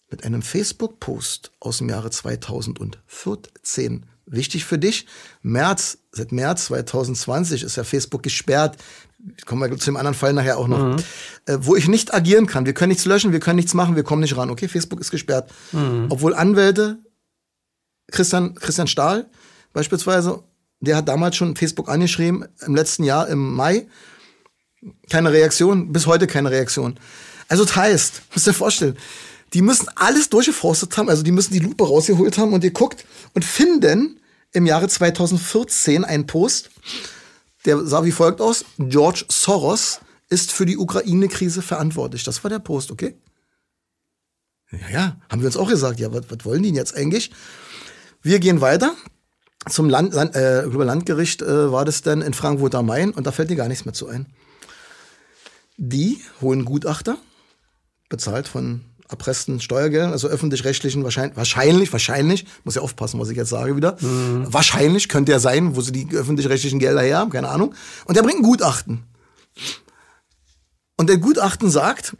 mit einem Facebook-Post aus dem Jahre 2014. Wichtig für dich, März, seit März 2020 ist ja Facebook gesperrt. Kommen wir zu dem anderen Fall nachher auch noch. Mhm. Äh, wo ich nicht agieren kann. Wir können nichts löschen, wir können nichts machen, wir kommen nicht ran. Okay, Facebook ist gesperrt. Mhm. Obwohl Anwälte, Christian, Christian Stahl beispielsweise, der hat damals schon Facebook angeschrieben, im letzten Jahr, im Mai. Keine Reaktion, bis heute keine Reaktion. Also das heißt, musst dir vorstellen, die müssen alles durchgeforstet haben, also die müssen die Lupe rausgeholt haben und geguckt und finden im Jahre 2014 einen Post, der sah wie folgt aus. George Soros ist für die Ukraine-Krise verantwortlich. Das war der Post, okay? Ja, ja, haben wir uns auch gesagt, ja, was, wollen die denn jetzt eigentlich? Wir gehen weiter. Zum Land, Land, äh, über Landgericht äh, war das dann in Frankfurt am Main und da fällt dir gar nichts mehr zu ein. Die holen Gutachter, bezahlt von erpressten Steuergeldern, also öffentlich-rechtlichen, wahrscheinlich, wahrscheinlich, wahrscheinlich, muss ja aufpassen, was ich jetzt sage wieder, mhm. wahrscheinlich könnte ja sein, wo sie die öffentlich-rechtlichen Gelder her haben, keine Ahnung. Und der bringt ein Gutachten. Und der Gutachten sagt,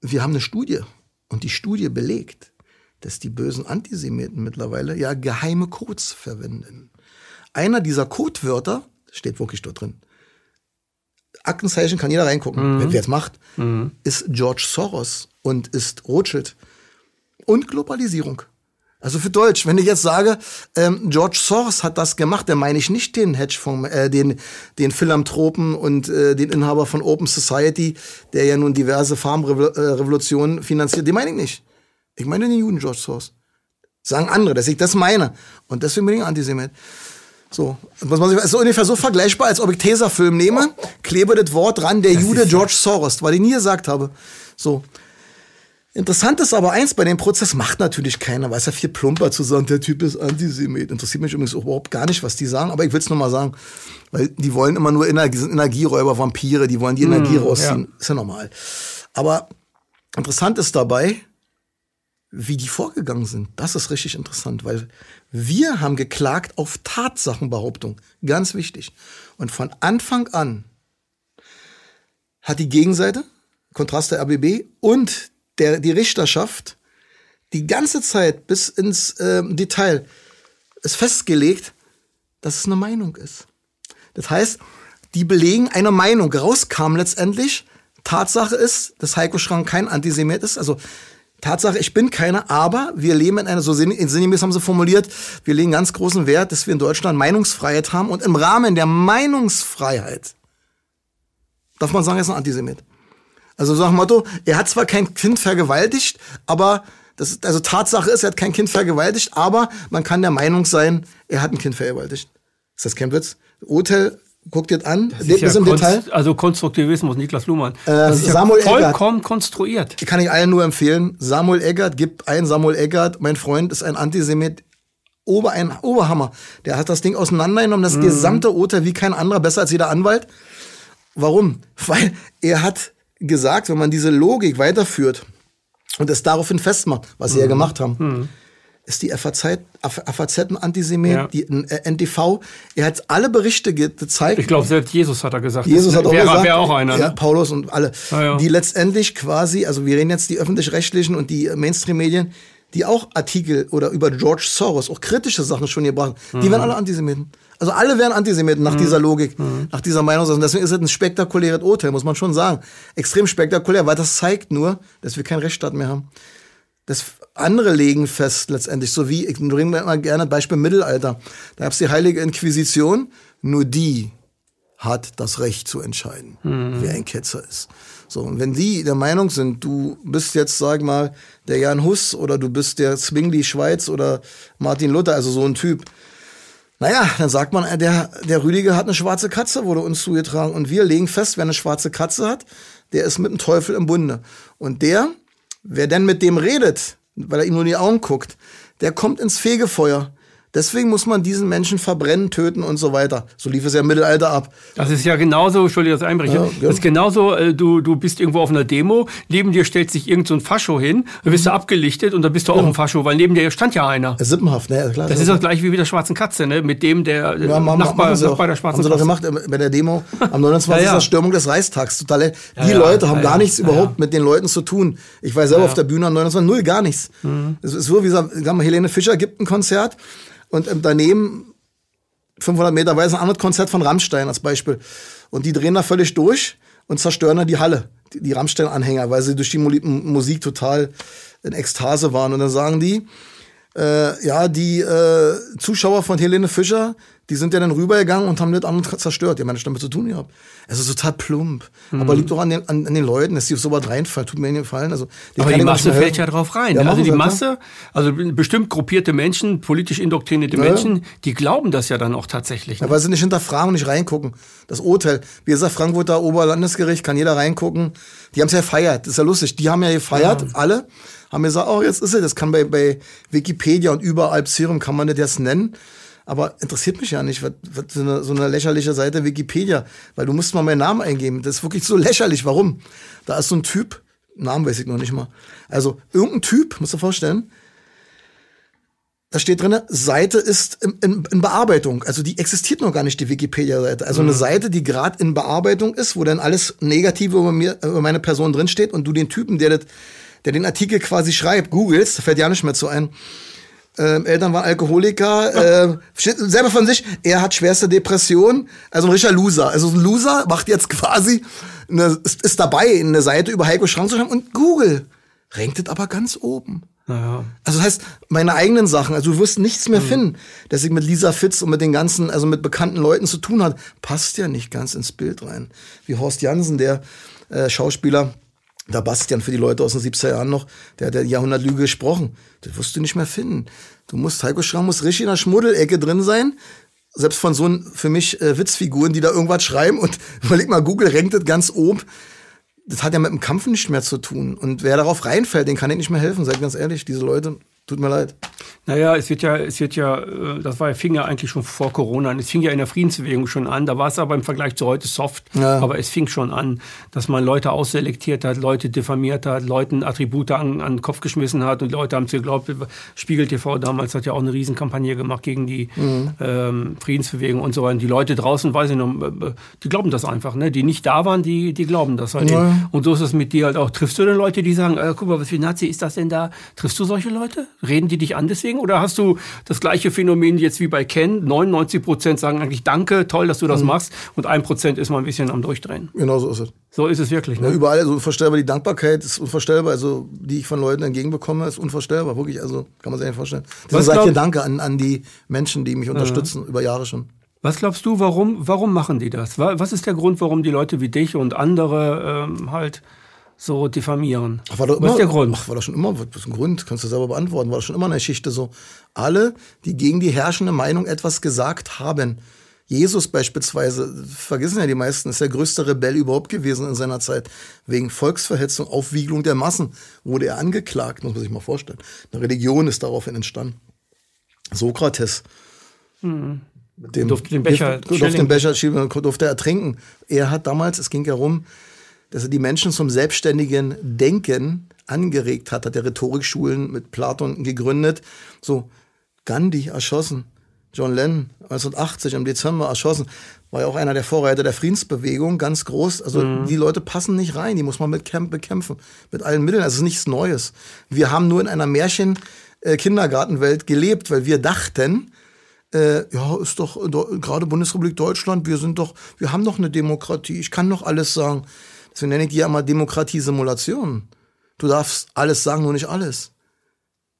wir haben eine Studie und die Studie belegt, dass die bösen Antisemiten mittlerweile ja geheime Codes verwenden. Einer dieser Codewörter, steht wirklich dort drin, Aktenzeichen kann jeder reingucken, mhm. wer es macht, mhm. ist George Soros und ist Rothschild und Globalisierung. Also für Deutsch, wenn ich jetzt sage, ähm, George Soros hat das gemacht, dann meine ich nicht den Hedgefonds, äh, den, den Philanthropen und äh, den Inhaber von Open Society, der ja nun diverse Farmrevolutionen finanziert. Den meine ich nicht. Ich meine den Juden George Soros. Sagen andere, dass ich das meine. Und deswegen bin ich Antisemit. So, was man sich, ist so ungefähr so vergleichbar, als ob ich Tesafilm nehme, klebe das Wort dran, der das Jude George Soros, weil ich nie gesagt habe. So. Interessant ist aber eins, bei dem Prozess macht natürlich keiner, weil es ja viel plumper zu sagen, der Typ ist Antisemit. Interessiert mich übrigens überhaupt gar nicht, was die sagen, aber ich will es nur mal sagen, weil die wollen immer nur Energie, sind Energieräuber, Vampire, die wollen die Energie mm, rausziehen. Ja. Ist ja normal. Aber interessant ist dabei, wie die vorgegangen sind. Das ist richtig interessant, weil wir haben geklagt auf Tatsachenbehauptung. Ganz wichtig. Und von Anfang an hat die Gegenseite, Kontrast der RBB und der, die Richterschaft die ganze Zeit bis ins äh, Detail ist festgelegt, dass es eine Meinung ist. Das heißt, die belegen eine Meinung. Rauskam letztendlich, Tatsache ist, dass Heiko Schrank kein Antisemit ist. Also Tatsache, ich bin keiner, aber wir leben in einer, so sinngemäß haben sie formuliert, wir legen ganz großen Wert, dass wir in Deutschland Meinungsfreiheit haben und im Rahmen der Meinungsfreiheit darf man sagen, er ist ein Antisemit. Also sag Motto, er hat zwar kein Kind vergewaltigt, aber das, also Tatsache ist, er hat kein Kind vergewaltigt, aber man kann der Meinung sein, er hat ein Kind vergewaltigt. Ist das kein Witz? Urteil guckt dir an, das ist ja im Detail. Also Konstruktivismus, Niklas Luhmann. Äh, Samuel ja vollkommen Eggert. konstruiert. Kann ich allen nur empfehlen. Samuel Eggert gibt ein Samuel Eggert, mein Freund ist ein Antisemit. Ober, ein Oberhammer. Der hat das Ding auseinandergenommen, das mhm. gesamte Urteil wie kein anderer, besser als jeder Anwalt. Warum? Weil er hat gesagt, wenn man diese Logik weiterführt und es daraufhin festmacht, was sie ja mhm. gemacht haben, mhm ist die FAZ, FAZ ein Antisemit, ja. die äh, NTV. Er hat alle Berichte gezeigt. Ich glaube, selbst Jesus hat er gesagt. Jesus hat auch wär, gesagt. Wäre auch einer. Ja, ne? Paulus und alle. Ah, ja. Die letztendlich quasi, also wir reden jetzt die öffentlich-rechtlichen und die Mainstream-Medien, die auch Artikel oder über George Soros, auch kritische Sachen schon gebracht haben, die mhm. wären alle Antisemiten. Also alle wären Antisemiten nach mhm. dieser Logik, mhm. nach dieser Meinung. Und deswegen ist es ein spektakuläres Urteil, muss man schon sagen. Extrem spektakulär, weil das zeigt nur, dass wir keinen Rechtsstaat mehr haben. Das andere legen fest letztendlich, so wie, ich bringe immer gerne Beispiel Mittelalter. Da gab es die Heilige Inquisition, nur die hat das Recht zu entscheiden, mhm. wer ein Ketzer ist. So, und wenn die der Meinung sind, du bist jetzt, sag mal, der Jan Hus oder du bist der Zwingli Schweiz oder Martin Luther, also so ein Typ, naja, dann sagt man, der, der Rüdiger hat eine schwarze Katze, wurde uns zugetragen. Und wir legen fest, wer eine schwarze Katze hat, der ist mit dem Teufel im Bunde. Und der, wer denn mit dem redet, weil er ihm nur in die Augen guckt, der kommt ins Fegefeuer. Deswegen muss man diesen Menschen verbrennen, töten und so weiter. So lief es ja im Mittelalter ab. Das ist ja genauso, Entschuldigung, das einbrechen. Ja, das ist genauso, äh, du, du bist irgendwo auf einer Demo, neben dir stellt sich irgend so ein Fascho hin, dann bist du mhm. abgelichtet und dann bist du auch ja. ein Fascho, weil neben dir stand ja einer. Sippenhaft, ne? Klar, das ist das gleiche wie mit der schwarzen Katze, ne? Mit dem der ja, Nachbar, Nachbar der schwarzen. Haben sie doch gemacht äh, bei der Demo am 29. ja, Stürmung des Reichstags. Total, die Leute haben gar nichts überhaupt mit den Leuten zu tun. Ich war selber auf der Bühne am 29. Null, gar nichts. Mhm. Es ist so, wie sagen wir, Helene Fischer gibt ein Konzert und ähm, daneben 500 Meter weiter ein anderes Konzert von Rammstein als Beispiel. Und die drehen da völlig durch und zerstören dann die Halle, die, die Rammstein-Anhänger, weil sie durch die Musik total in Ekstase waren. Und dann sagen die, äh, ja, die äh, Zuschauer von Helene Fischer, die sind ja dann rübergegangen und haben das andere zerstört. Die haben ja nichts damit zu tun gehabt. Es ist total plump. Mhm. Aber liegt doch an den, an, an den Leuten, dass die so was reinfallen. Tut mir nicht gefallen. Also, aber die Masse fällt ja drauf rein. Ja, also die Masse, also bestimmt gruppierte Menschen, politisch indoktrinierte ja. Menschen, die glauben das ja dann auch tatsächlich. Ne? Ja, weil sie nicht hinterfragen und nicht reingucken. Das Urteil, wie gesagt, Frankfurter Oberlandesgericht, kann jeder reingucken. Die haben es ja gefeiert. Das ist ja lustig. Die haben ja gefeiert, ja. alle. Haben gesagt, oh, jetzt ist es. Das kann bei, bei Wikipedia und überall Serum kann man das jetzt nennen. Aber interessiert mich ja nicht, was, was so, eine, so eine lächerliche Seite Wikipedia, weil du musst mal meinen Namen eingeben. Das ist wirklich so lächerlich. Warum? Da ist so ein Typ, Namen weiß ich noch nicht mal. Also irgendein Typ, musst du dir vorstellen, da steht drin, Seite ist in, in, in, Bearbeitung. Also die existiert noch gar nicht, die Wikipedia-Seite. Also mhm. eine Seite, die gerade in Bearbeitung ist, wo dann alles Negative über, mir, über meine Person drinsteht und du den Typen, der, das, der den Artikel quasi schreibt, googelst, fällt ja nicht mehr zu ein, ähm, Eltern waren Alkoholiker, äh, selber von sich, er hat schwerste Depression, also ein richtiger Loser. Also ein Loser macht jetzt quasi, eine, ist, ist dabei, eine Seite über Heiko Schrank zu schreiben und Google rankt es aber ganz oben. Naja. Also das heißt, meine eigenen Sachen, also du wirst nichts mehr mhm. finden, dass ich mit Lisa Fitz und mit den ganzen, also mit bekannten Leuten zu tun hat, passt ja nicht ganz ins Bild rein. Wie Horst Jansen, der äh, Schauspieler, da Bastian für die Leute aus den 70er Jahren noch, der hat ja Jahrhundertlüge gesprochen. Das wirst du nicht mehr finden. Du musst, Heiko Schramm muss richtig in der Schmuddelecke drin sein. Selbst von so für mich äh, Witzfiguren, die da irgendwas schreiben und überleg mal, Google rankt das ganz oben. Das hat ja mit dem Kampf nicht mehr zu tun. Und wer darauf reinfällt, den kann ich nicht mehr helfen, seid ganz ehrlich. Diese Leute, Tut mir leid. Naja, es wird ja, es wird ja, äh, das war, fing ja eigentlich schon vor Corona an. Es fing ja in der Friedensbewegung schon an. Da war es aber im Vergleich zu heute soft. Ja. Aber es fing schon an, dass man Leute ausselektiert hat, Leute diffamiert hat, Leuten Attribute an, an den Kopf geschmissen hat und Leute haben es geglaubt. Spiegel TV damals hat ja auch eine Riesenkampagne gemacht gegen die mhm. ähm, Friedensbewegung und so weiter. Die Leute draußen, weiß ich noch, äh, die glauben das einfach. Ne? Die nicht da waren, die, die glauben das halt. Ja. Und so ist es mit dir halt auch. Triffst du denn Leute, die sagen, äh, guck mal, was für ein Nazi ist das denn da? Triffst du solche Leute? Reden die dich an deswegen? Oder hast du das gleiche Phänomen jetzt wie bei Ken? 99 Prozent sagen eigentlich Danke, toll, dass du das mhm. machst. Und ein Prozent ist mal ein bisschen am Durchdrehen. Genau so ist es. So ist es wirklich. Ne? Ja, überall, also unvorstellbar. Die Dankbarkeit ist unvorstellbar. Also, die ich von Leuten entgegenbekomme, ist unvorstellbar. Wirklich, also, kann man sich nicht vorstellen. Deswegen sage ich hier Danke an, an die Menschen, die mich unterstützen, ja. über Jahre schon. Was glaubst du, warum, warum machen die das? Was ist der Grund, warum die Leute wie dich und andere ähm, halt so diffamieren? Ach, war doch immer, Was ist der Grund? Ach, war das schon immer, was ist ein Grund? Kannst du selber beantworten. War das schon immer eine Geschichte so. Alle, die gegen die herrschende Meinung etwas gesagt haben, Jesus beispielsweise, vergessen ja die meisten, ist der größte Rebell überhaupt gewesen in seiner Zeit. Wegen Volksverhetzung, Aufwiegelung der Massen wurde er angeklagt, muss man sich mal vorstellen. Eine Religion ist daraufhin entstanden. Sokrates. Hm. dem, durfte den Becher, durfte den Becher schieben, durfte er trinken. Er hat damals, es ging ja rum, dass er die Menschen zum selbstständigen Denken angeregt hat, hat er Rhetorikschulen mit Platon gegründet. So, Gandhi erschossen, John Lennon 1980 im Dezember erschossen, war ja auch einer der Vorreiter der Friedensbewegung, ganz groß. Also mhm. die Leute passen nicht rein, die muss man mit bekämpfen, mit allen Mitteln. Also es ist nichts Neues. Wir haben nur in einer Märchen-Kindergartenwelt äh, gelebt, weil wir dachten, äh, ja, ist doch gerade Bundesrepublik Deutschland, wir sind doch, wir haben doch eine Demokratie, ich kann doch alles sagen. Deswegen nenne ich die ja mal Demokratie-Simulation. Du darfst alles sagen, nur nicht alles.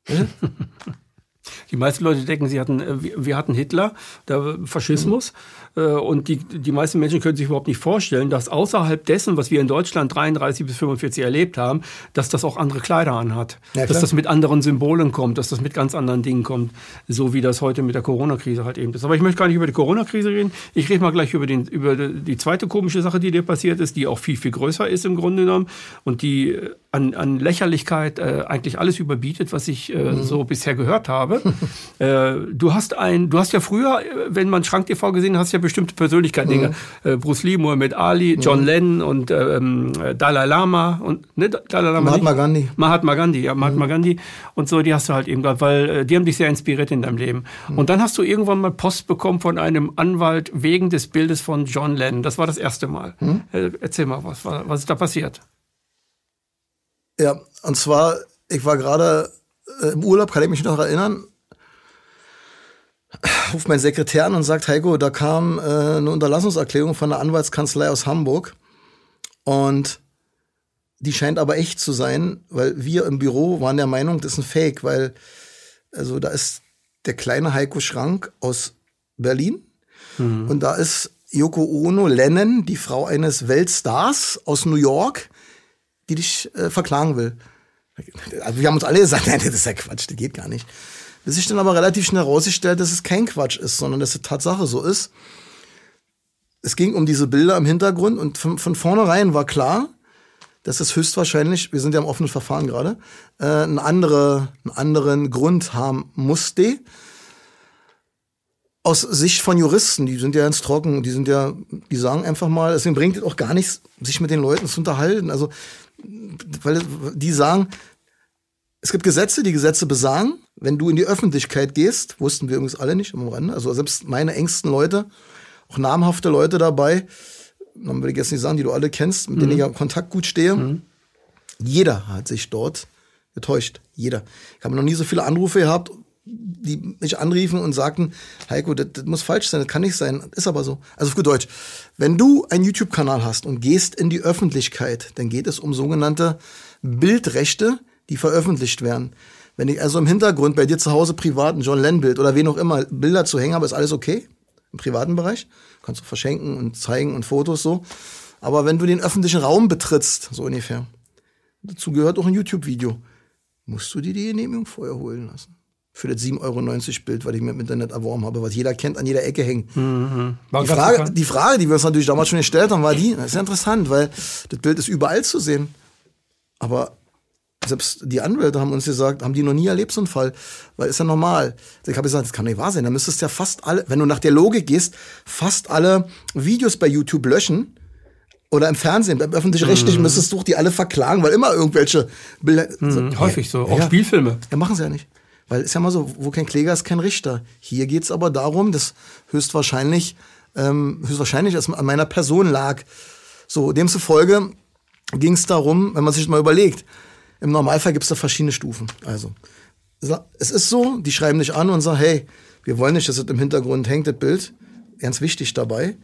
Ja? Die meisten Leute denken, sie hatten, äh, wir hatten Hitler, der Faschismus. Äh, und die, die meisten Menschen können sich überhaupt nicht vorstellen, dass außerhalb dessen, was wir in Deutschland 33 bis 45 erlebt haben, dass das auch andere Kleider anhat. Ja, dass das mit anderen Symbolen kommt, dass das mit ganz anderen Dingen kommt. So wie das heute mit der Corona-Krise halt eben ist. Aber ich möchte gar nicht über die Corona-Krise reden. Ich rede mal gleich über, den, über die zweite komische Sache, die dir passiert ist, die auch viel, viel größer ist im Grunde genommen und die äh, an, an Lächerlichkeit äh, eigentlich alles überbietet, was ich äh, mhm. so bisher gehört habe. äh, du hast ein, du hast ja früher, äh, wenn man Schrank TV gesehen hast, ja bestimmte Persönlichkeiten, mhm. Äh, Bruce Lee, Muhammad Ali, mhm. John mhm. Lennon und ähm, Dalai Lama und ne, Dalai Lama Mahatma nicht? Gandhi. Mahatma Gandhi, ja, Mahatma mhm. Gandhi und so, die hast du halt eben gehabt, weil äh, die haben dich sehr inspiriert in deinem Leben. Mhm. Und dann hast du irgendwann mal Post bekommen von einem Anwalt wegen des Bildes von John Lennon. Das war das erste Mal. Äh, erzähl mal, was, was ist da passiert? Ja, und zwar, ich war gerade äh, im Urlaub, kann ich mich noch erinnern, ruft mein Sekretär an und sagt, Heiko, da kam äh, eine Unterlassungserklärung von der Anwaltskanzlei aus Hamburg und die scheint aber echt zu sein, weil wir im Büro waren der Meinung, das ist ein Fake, weil also da ist der kleine Heiko Schrank aus Berlin mhm. und da ist Yoko Ono Lennon, die Frau eines Weltstars aus New York, die dich äh, verklagen will. Also wir haben uns alle gesagt, nein, das ist ja Quatsch, das geht gar nicht. Bis sich dann aber relativ schnell herausgestellt, dass es kein Quatsch ist, sondern dass es Tatsache so ist. Es ging um diese Bilder im Hintergrund und von, von vornherein war klar, dass es höchstwahrscheinlich, wir sind ja im offenen Verfahren gerade, äh, einen, andere, einen anderen Grund haben musste. Aus Sicht von Juristen, die sind ja ganz trocken, die sind ja, die sagen einfach mal, deswegen bringt es auch gar nichts, sich mit den Leuten zu unterhalten. Also weil die sagen, es gibt Gesetze, die Gesetze besagen, wenn du in die Öffentlichkeit gehst, wussten wir übrigens alle nicht am Rande, also selbst meine engsten Leute, auch namhafte Leute dabei, dann würde ich jetzt nicht sagen, die du alle kennst, mit mhm. denen ich ja in Kontakt gut stehe. Mhm. Jeder hat sich dort getäuscht. Jeder. Ich habe noch nie so viele Anrufe gehabt, die mich anriefen und sagten, Heiko, das, das, muss falsch sein, das kann nicht sein. Ist aber so. Also auf gut Deutsch. Wenn du einen YouTube-Kanal hast und gehst in die Öffentlichkeit, dann geht es um sogenannte Bildrechte, die veröffentlicht werden. Wenn ich also im Hintergrund bei dir zu Hause privaten John Lenn-Bild oder wen auch immer Bilder zu hängen habe, ist alles okay. Im privaten Bereich. Kannst du verschenken und zeigen und Fotos so. Aber wenn du den öffentlichen Raum betrittst, so ungefähr, dazu gehört auch ein YouTube-Video, musst du dir die Genehmigung vorher holen lassen für das 7,90 Euro Bild, weil ich mir im Internet erworben habe, was jeder kennt, an jeder Ecke hängt. Mhm. Die, Frage, die Frage, die wir uns natürlich damals schon gestellt haben, war die, das ist ja interessant, weil das Bild ist überall zu sehen. Aber selbst die Anwälte haben uns gesagt, haben die noch nie erlebt, so einen Fall. Weil ist ja normal. Ich habe gesagt, das kann nicht wahr sein. Da müsstest du ja fast alle, wenn du nach der Logik gehst, fast alle Videos bei YouTube löschen. Oder im Fernsehen, beim öffentlich-rechtlichen mhm. müsstest du die alle verklagen, weil immer irgendwelche Bilder. Mhm, so, häufig so, auch ja, Spielfilme. Ja, machen sie ja nicht. Weil ist ja mal so, wo kein Kläger ist, kein Richter. Hier geht's aber darum, dass höchstwahrscheinlich, ähm, höchstwahrscheinlich es an meiner Person lag. So, demzufolge ging es darum, wenn man sich mal überlegt, im Normalfall gibt es da verschiedene Stufen. Also, es ist so, die schreiben dich an und sagen, hey, wir wollen nicht, dass es im Hintergrund hängt, das Bild. Ganz wichtig dabei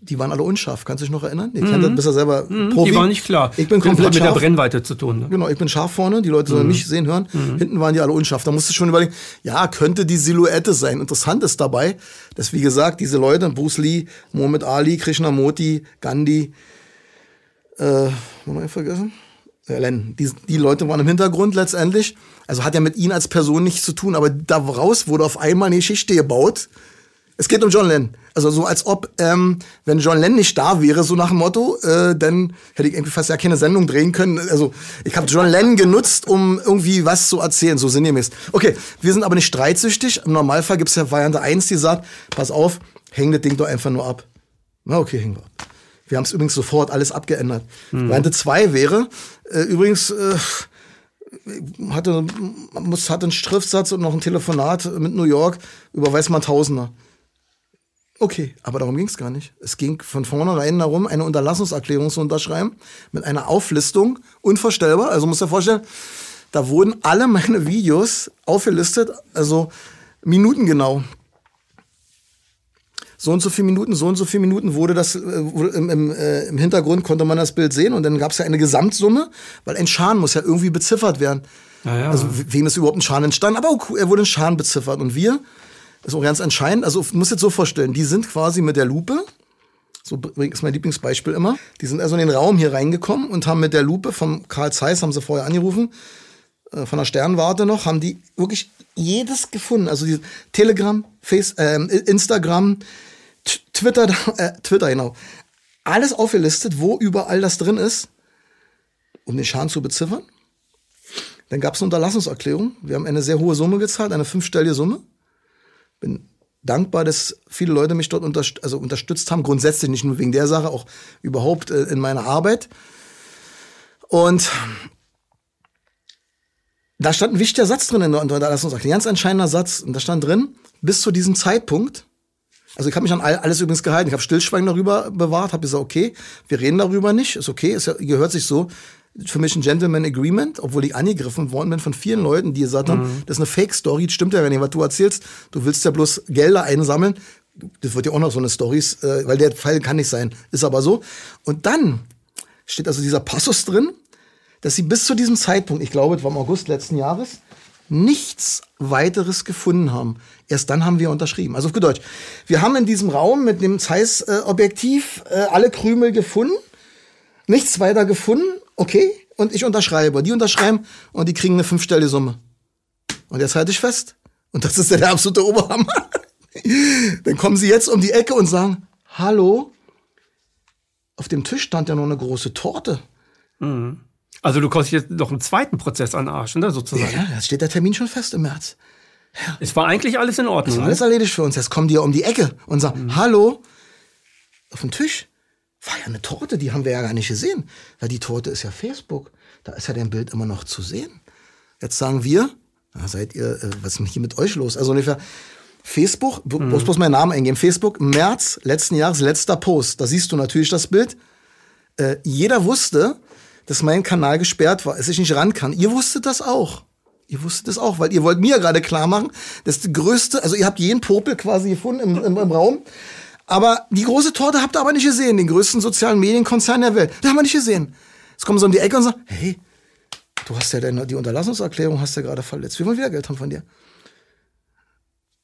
die waren alle unscharf. Kannst du dich noch erinnern? Kennt mhm. das besser selber. Mhm, Profi. Die waren nicht klar. Ich bin komplett mit der Brennweite zu tun. Ne? Genau, ich bin scharf vorne. Die Leute sollen mhm. mich sehen, hören. Mhm. Hinten waren die alle unscharf. Da musst du schon überlegen, ja, könnte die Silhouette sein. Interessant ist dabei, dass, wie gesagt, diese Leute, Bruce Lee, Muhammad Ali, Krishnamurti, Gandhi, äh, haben wir vergessen? Ja, Len, die, die Leute waren im Hintergrund letztendlich. Also hat ja mit ihnen als Person nichts zu tun, aber daraus wurde auf einmal eine Geschichte gebaut, es geht um John Lennon. Also so als ob, ähm, wenn John Lennon nicht da wäre, so nach dem Motto, äh, dann hätte ich irgendwie fast ja keine Sendung drehen können. Also ich habe John Lennon genutzt, um irgendwie was zu erzählen, so sinngemäß. Okay, wir sind aber nicht streitsüchtig. Im Normalfall gibt's ja Variante 1, die sagt, pass auf, häng das Ding doch einfach nur ab. Na okay, hängen wir ab. Wir haben es übrigens sofort alles abgeändert. Mhm. Variante 2 wäre, äh, übrigens, äh, hatte, muss, hatte einen Schriftsatz und noch ein Telefonat mit New York, überweist man Tausender. Okay, aber darum ging es gar nicht. Es ging von vornherein darum, eine Unterlassungserklärung zu unterschreiben mit einer Auflistung, unvorstellbar. Also muss dir vorstellen, da wurden alle meine Videos aufgelistet, also minutengenau. So und so viele Minuten, so und so viele Minuten wurde das äh, im, im, äh, im Hintergrund konnte man das Bild sehen und dann gab es ja eine Gesamtsumme, weil ein Schaden muss ja irgendwie beziffert werden. Ja, ja. Also wem ist überhaupt ein Schaden entstanden? Aber er wurde ein Schaden beziffert und wir ist auch ganz entscheidend. Also, muss jetzt so vorstellen, die sind quasi mit der Lupe, so ist mein Lieblingsbeispiel immer, die sind also in den Raum hier reingekommen und haben mit der Lupe vom Karl Zeiss, haben sie vorher angerufen, äh, von der Sternwarte noch, haben die wirklich jedes gefunden. Also die Telegram, Face, äh, Instagram, Twitter, äh, Twitter, genau. Alles aufgelistet, wo überall das drin ist, um den Schaden zu beziffern. Dann gab es eine Unterlassungserklärung. Wir haben eine sehr hohe Summe gezahlt, eine fünfstellige Summe. Bin dankbar, dass viele Leute mich dort unterst also unterstützt haben, grundsätzlich nicht nur wegen der Sache, auch überhaupt äh, in meiner Arbeit. Und da stand ein wichtiger Satz drin in der Unterlassungserklärung, ein ganz entscheidender Satz. Und da stand drin, bis zu diesem Zeitpunkt, also ich habe mich an alles übrigens gehalten, ich habe Stillschweigen darüber bewahrt, habe gesagt, okay, wir reden darüber nicht, ist okay, es gehört sich so. Für mich ein Gentleman Agreement, obwohl ich angegriffen worden bin von vielen Leuten, die gesagt haben, mhm. das ist eine Fake-Story, stimmt ja gar nicht, was du erzählst. Du willst ja bloß Gelder einsammeln. Das wird ja auch noch so eine Story, äh, weil der Fall kann nicht sein. Ist aber so. Und dann steht also dieser Passus drin, dass sie bis zu diesem Zeitpunkt, ich glaube, es war im August letzten Jahres, nichts weiteres gefunden haben. Erst dann haben wir unterschrieben. Also auf Deutsch. Wir haben in diesem Raum mit dem Zeiss-Objektiv äh, alle Krümel gefunden, nichts weiter gefunden, okay, und ich unterschreibe. Die unterschreiben und die kriegen eine fünfstellige Summe. Und jetzt halte ich fest. Und das ist ja der absolute Oberhammer. dann kommen sie jetzt um die Ecke und sagen, hallo, auf dem Tisch stand ja noch eine große Torte. Mhm. Also du kommst jetzt noch einen zweiten Prozess an Arsch, ne, sozusagen. Ja, jetzt steht der Termin schon fest im März. Ja. Es war eigentlich alles in Ordnung. Es war alles erledigt für uns. Jetzt kommen die ja um die Ecke und sagen, mhm. hallo, auf dem Tisch war ja eine Torte, die haben wir ja gar nicht gesehen. Weil die Torte ist ja Facebook. Da ist ja dein Bild immer noch zu sehen. Jetzt sagen wir, na, seid ihr, äh, was ist denn hier mit euch los? Also ungefähr Facebook, mhm. bloß bloß meinen Namen eingeben. Facebook, März letzten Jahres, letzter Post. Da siehst du natürlich das Bild. Äh, jeder wusste, dass mein Kanal gesperrt war, dass ich nicht ran kann. Ihr wusstet das auch. Ihr wusstet das auch, weil ihr wollt mir gerade klar machen, dass die größte, also ihr habt jeden Popel quasi gefunden im, im, im Raum. Aber die große Torte habt ihr aber nicht gesehen, den größten sozialen Medienkonzern der Welt. Das haben wir nicht gesehen. Jetzt kommen sie um die Ecke und sagen, hey, du hast ja deine, die Unterlassungserklärung hast ja gerade verletzt. Wir wollen wieder Geld haben von dir.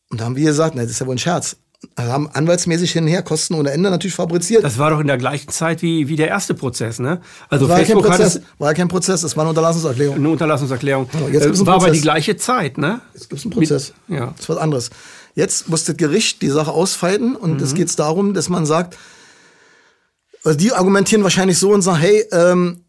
Und da haben wir gesagt, ne, das ist ja wohl ein Scherz haben anwaltsmäßig hinher Kosten ohne Ende natürlich fabriziert. Das war doch in der gleichen Zeit wie, wie der erste Prozess, ne? Also war Facebook kein Prozess, war ja kein Prozess, das war eine Unterlassungserklärung. Eine Unterlassungserklärung. Ja, jetzt gibt's einen war Prozess. aber die gleiche Zeit, ne? Jetzt gibt es einen Prozess. Mit, ja. Das ist was anderes. Jetzt muss das Gericht die Sache ausfeiten und es mhm. geht darum, dass man sagt, also die argumentieren wahrscheinlich so und sagen, hey, ähm,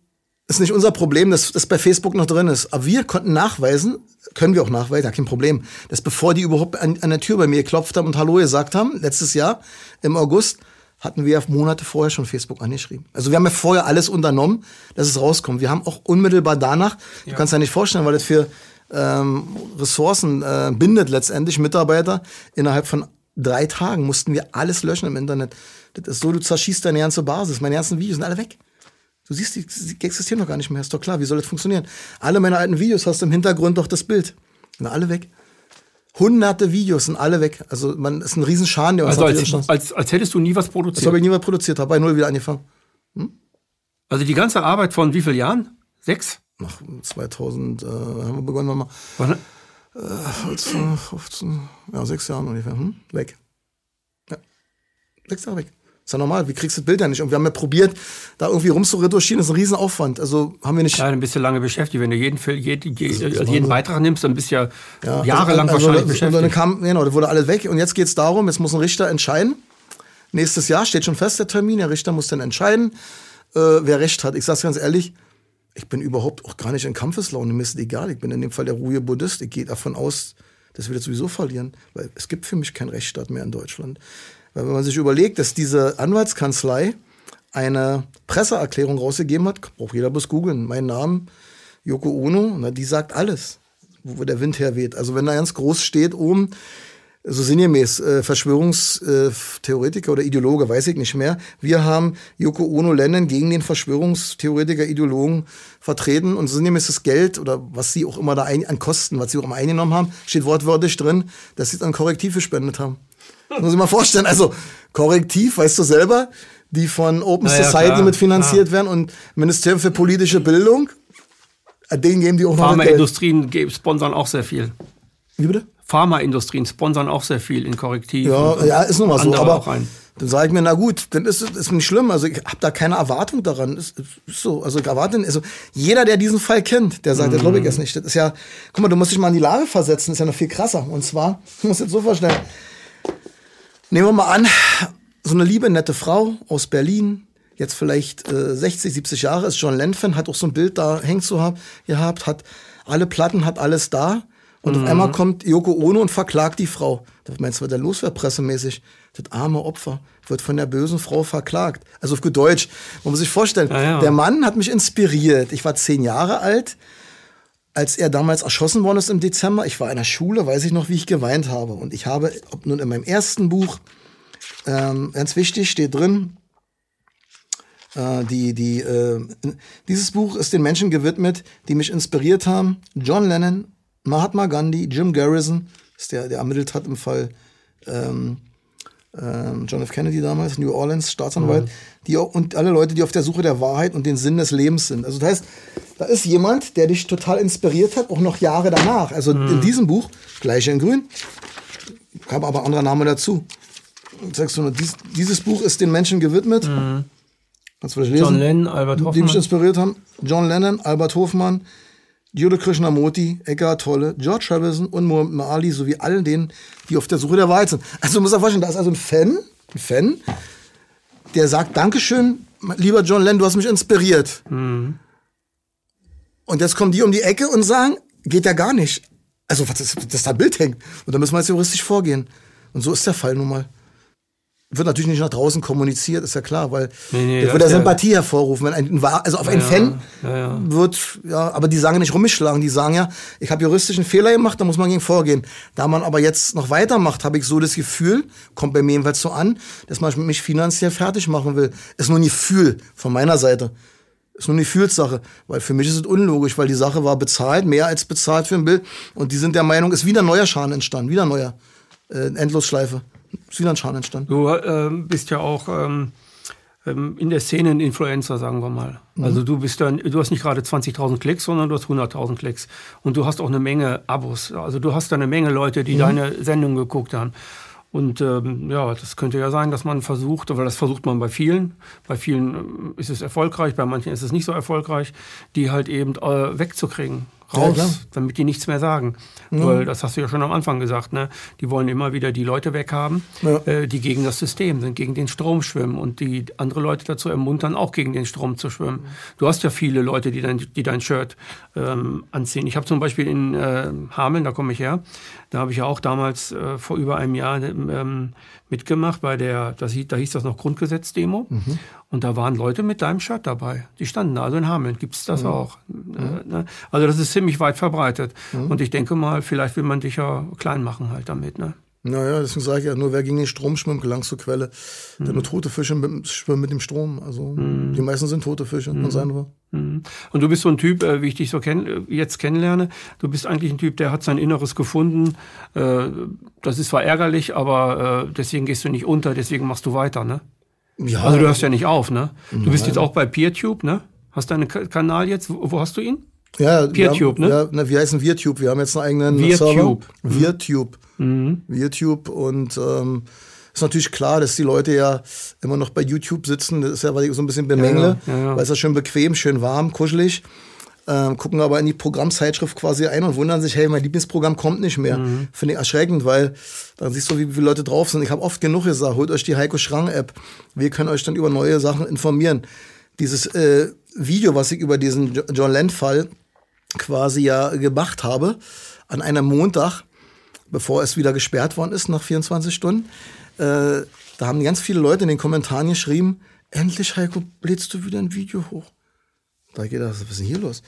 ist nicht unser Problem, dass das bei Facebook noch drin ist. Aber wir konnten nachweisen, können wir auch nachweisen, kein Problem, dass bevor die überhaupt an, an der Tür bei mir geklopft haben und Hallo gesagt haben, letztes Jahr im August, hatten wir ja Monate vorher schon Facebook angeschrieben. Also wir haben ja vorher alles unternommen, dass es rauskommt. Wir haben auch unmittelbar danach, ja. du kannst dir nicht vorstellen, weil das für ähm, Ressourcen äh, bindet letztendlich Mitarbeiter. Innerhalb von drei Tagen mussten wir alles löschen im Internet. Das ist so, du zerschießt deine ganze Basis. Meine ganzen Videos sind alle weg. Du siehst, die, die existieren doch gar nicht mehr. Ist doch klar, wie soll das funktionieren? Alle meine alten Videos hast du im Hintergrund doch das Bild. Sind alle weg. Hunderte Videos sind alle weg. Also man ist ein Riesenschaden, der uns also als, als, als hättest du nie was produziert. Als habe ich nie was produziert, habe bei null wieder angefangen. Hm? Also die ganze Arbeit von wie vielen Jahren? Sechs? Nach 2000 äh, haben wir begonnen, mal. Wann? Äh, 15, 15, ja, sechs Jahren ungefähr. Hm? Weg. Ja. Sechs Jahre weg. Ist ja normal, wie kriegst du das Bild ja nicht? Und wir haben ja probiert, da irgendwie rumzuretuschieren, das ist ein Riesenaufwand. Also haben wir nicht. Ja, dann bist du lange beschäftigt. Wenn du jeden, jeden, jeden, jeden Beitrag nimmst, dann bist du ja, ja jahrelang also, also, wahrscheinlich beschäftigt. Und dann kam, genau, da wurde alles weg. Und jetzt geht es darum, jetzt muss ein Richter entscheiden. Nächstes Jahr steht schon fest der Termin. Der Richter muss dann entscheiden, äh, wer Recht hat. Ich sag's ganz ehrlich, ich bin überhaupt auch gar nicht in Kampfeslaune. Mir ist egal. Ich bin in dem Fall der ruhige Buddhist. Ich gehe davon aus, dass wir das sowieso verlieren. Weil es gibt für mich keinen Rechtsstaat mehr in Deutschland. Wenn man sich überlegt, dass diese Anwaltskanzlei eine Presseerklärung rausgegeben hat, braucht jeder bloß googeln, mein Name, Yoko Ono, na, die sagt alles, wo der Wind herweht. Also wenn da ganz groß steht oben, so sinngemäß, äh, Verschwörungstheoretiker oder Ideologe, weiß ich nicht mehr. Wir haben Yoko Ono Lennon gegen den Verschwörungstheoretiker, Ideologen vertreten und sinngemäß das Geld oder was sie auch immer da ein, an Kosten, was sie auch immer eingenommen haben, steht wortwörtlich drin, dass sie dann Korrektiv gespendet haben. Das muss ich mal vorstellen. Also Korrektiv, weißt du selber, die von Open naja, Society klar, mitfinanziert klar. werden und Ministerium für politische Bildung, denen geben die auch noch Pharmaindustrien sponsern auch sehr viel. Wie bitte? Pharmaindustrien sponsern auch sehr viel in Korrektiv. Ja, ja ist nun mal so. Aber dann sage ich mir, na gut, dann ist es nicht schlimm. Also ich habe da keine Erwartung daran. Ist, ist so, also ich erwarte, also jeder, der diesen Fall kennt, der sagt, mhm. glaube ich jetzt nicht. Das ist ja, guck mal, du musst dich mal in die Lage versetzen. Das ist ja noch viel krasser. Und zwar, du musst jetzt so vorstellen. Nehmen wir mal an, so eine liebe nette Frau aus Berlin, jetzt vielleicht äh, 60, 70 Jahre, ist John Lennon, hat auch so ein Bild da hängt zu haben, gehabt, hat alle Platten, hat alles da. Und mhm. auf einmal kommt Yoko Ono und verklagt die Frau. Da meinst du, was da los wäre pressemäßig? Das arme Opfer wird von der bösen Frau verklagt. Also auf gut Deutsch. Man muss sich vorstellen, ja, ja. der Mann hat mich inspiriert. Ich war zehn Jahre alt, als er damals erschossen worden ist im Dezember. Ich war in der Schule, weiß ich noch, wie ich geweint habe. Und ich habe, ob nun in meinem ersten Buch, ähm, ganz wichtig, steht drin, äh, die, die, äh, dieses Buch ist den Menschen gewidmet, die mich inspiriert haben. John Lennon, Mahatma Gandhi, Jim Garrison, ist der, der ermittelt hat im Fall ähm, ähm, John F. Kennedy damals, New Orleans, Staatsanwalt, mhm. die auch, und alle Leute, die auf der Suche der Wahrheit und den Sinn des Lebens sind. Also das heißt, da ist jemand, der dich total inspiriert hat, auch noch Jahre danach. Also mhm. in diesem Buch, gleiche in Grün, kam aber anderer Name dazu. Sagst du nur, dies, dieses Buch ist den Menschen gewidmet. Mhm. Kannst du vielleicht lesen? John Lennon, Albert Hoffmann. Die mich inspiriert haben. John Lennon, Albert Hofmann, Jule Krishnamurti, Eckhart Tolle, George Harrison und Muhammad Ali sowie allen denen, die auf der Suche der Wahrheit sind. Also du musst dir vorstellen, da ist also ein Fan, ein Fan, der sagt, Dankeschön, lieber John Lennon, du hast mich inspiriert. Mhm. Und jetzt kommen die um die Ecke und sagen, geht ja gar nicht. Also, was ist, dass da ein Bild hängt. Und da müssen wir jetzt juristisch vorgehen. Und so ist der Fall nun mal wird natürlich nicht nach draußen kommuniziert, ist ja klar, weil nee, nee, das würde ja Sympathie hervorrufen. Wenn ein, also auf ja, einen Fan ja, wird, ja, aber die sagen nicht rumschlagen, die sagen ja, ich habe juristischen Fehler gemacht, da muss man gegen vorgehen. Da man aber jetzt noch weitermacht, habe ich so das Gefühl, kommt bei mir jedenfalls so an, dass man mich finanziell fertig machen will. Ist nur ein Gefühl von meiner Seite. Ist nur eine Gefühlssache, weil für mich ist es unlogisch, weil die Sache war bezahlt, mehr als bezahlt für ein Bild. Und die sind der Meinung, ist wieder ein neuer Schaden entstanden, wieder neuer. Äh, Endlosschleife ist wieder ein Schaden entstanden. Du äh, bist ja auch ähm, ähm, in der Szene ein Influencer, sagen wir mal. Mhm. Also du bist dann, du hast nicht gerade 20.000 Klicks, sondern du hast 100.000 Klicks. Und du hast auch eine Menge Abos. Also du hast da eine Menge Leute, die mhm. deine Sendung geguckt haben. Und ähm, ja, das könnte ja sein, dass man versucht, weil das versucht man bei vielen. Bei vielen ähm, ist es erfolgreich, bei manchen ist es nicht so erfolgreich, die halt eben äh, wegzukriegen raus, ja, damit die nichts mehr sagen. Mhm. Weil das hast du ja schon am Anfang gesagt, ne? Die wollen immer wieder die Leute weghaben, ja. äh, die gegen das System sind, gegen den Strom schwimmen und die andere Leute dazu ermuntern, auch gegen den Strom zu schwimmen. Mhm. Du hast ja viele Leute, die dein, die dein Shirt ähm, anziehen. Ich habe zum Beispiel in äh, Hameln, da komme ich her, da habe ich ja auch damals äh, vor über einem Jahr ähm, mitgemacht bei der, das, da hieß das noch Grundgesetz-Demo. Mhm. Und da waren Leute mit deinem Shirt dabei. Die standen da, also in Hameln gibt es das mhm. auch. Mhm. Ne? Also das ist ziemlich weit verbreitet. Mhm. Und ich denke mal, vielleicht will man dich ja klein machen halt damit. Ne? Naja, deswegen sage ich ja, nur wer gegen den Strom schwimmt, gelangt zur Quelle. Mhm. Denn nur tote Fische schwimmen mit dem Strom. Also mhm. die meisten sind tote Fische, mhm. sein wir. Mhm. Und du bist so ein Typ, äh, wie ich dich so kenn, äh, jetzt kennenlerne, du bist eigentlich ein Typ, der hat sein Inneres gefunden. Äh, das ist zwar ärgerlich, aber deswegen gehst du nicht unter, deswegen machst du weiter, ne? Ja. Also du hörst ja nicht auf, ne? Du bist jetzt auch bei PeerTube, ne? Hast deinen Kanal jetzt, wo hast du ihn? Ja, PeerTube, ne? Ja, na, wir heißen VirTube. Wir haben jetzt einen eigenen VirTube. Server. VirTube. Mhm. VirTube. Und ähm, ist natürlich klar, dass die Leute ja immer noch bei YouTube sitzen. Das ist ja, was ich so ein bisschen bemängle, ja, ja. weil es ja schön bequem, schön warm, kuschelig. Ähm, gucken aber in die Programmzeitschrift quasi ein und wundern sich, hey, mein Lieblingsprogramm kommt nicht mehr. Mhm. Finde ich erschreckend, weil dann siehst du, wie viele Leute drauf sind. Ich habe oft genug gesagt, holt euch die Heiko Schrang-App. Wir können euch dann über neue Sachen informieren. Dieses äh, Video, was ich über diesen John Land-Fall quasi ja gemacht habe, an einem Montag, bevor es wieder gesperrt worden ist, nach 24 Stunden. Äh, da haben ganz viele Leute in den Kommentaren geschrieben, endlich, Heiko, lädst du wieder ein Video hoch. Da geht das, was ist denn hier los?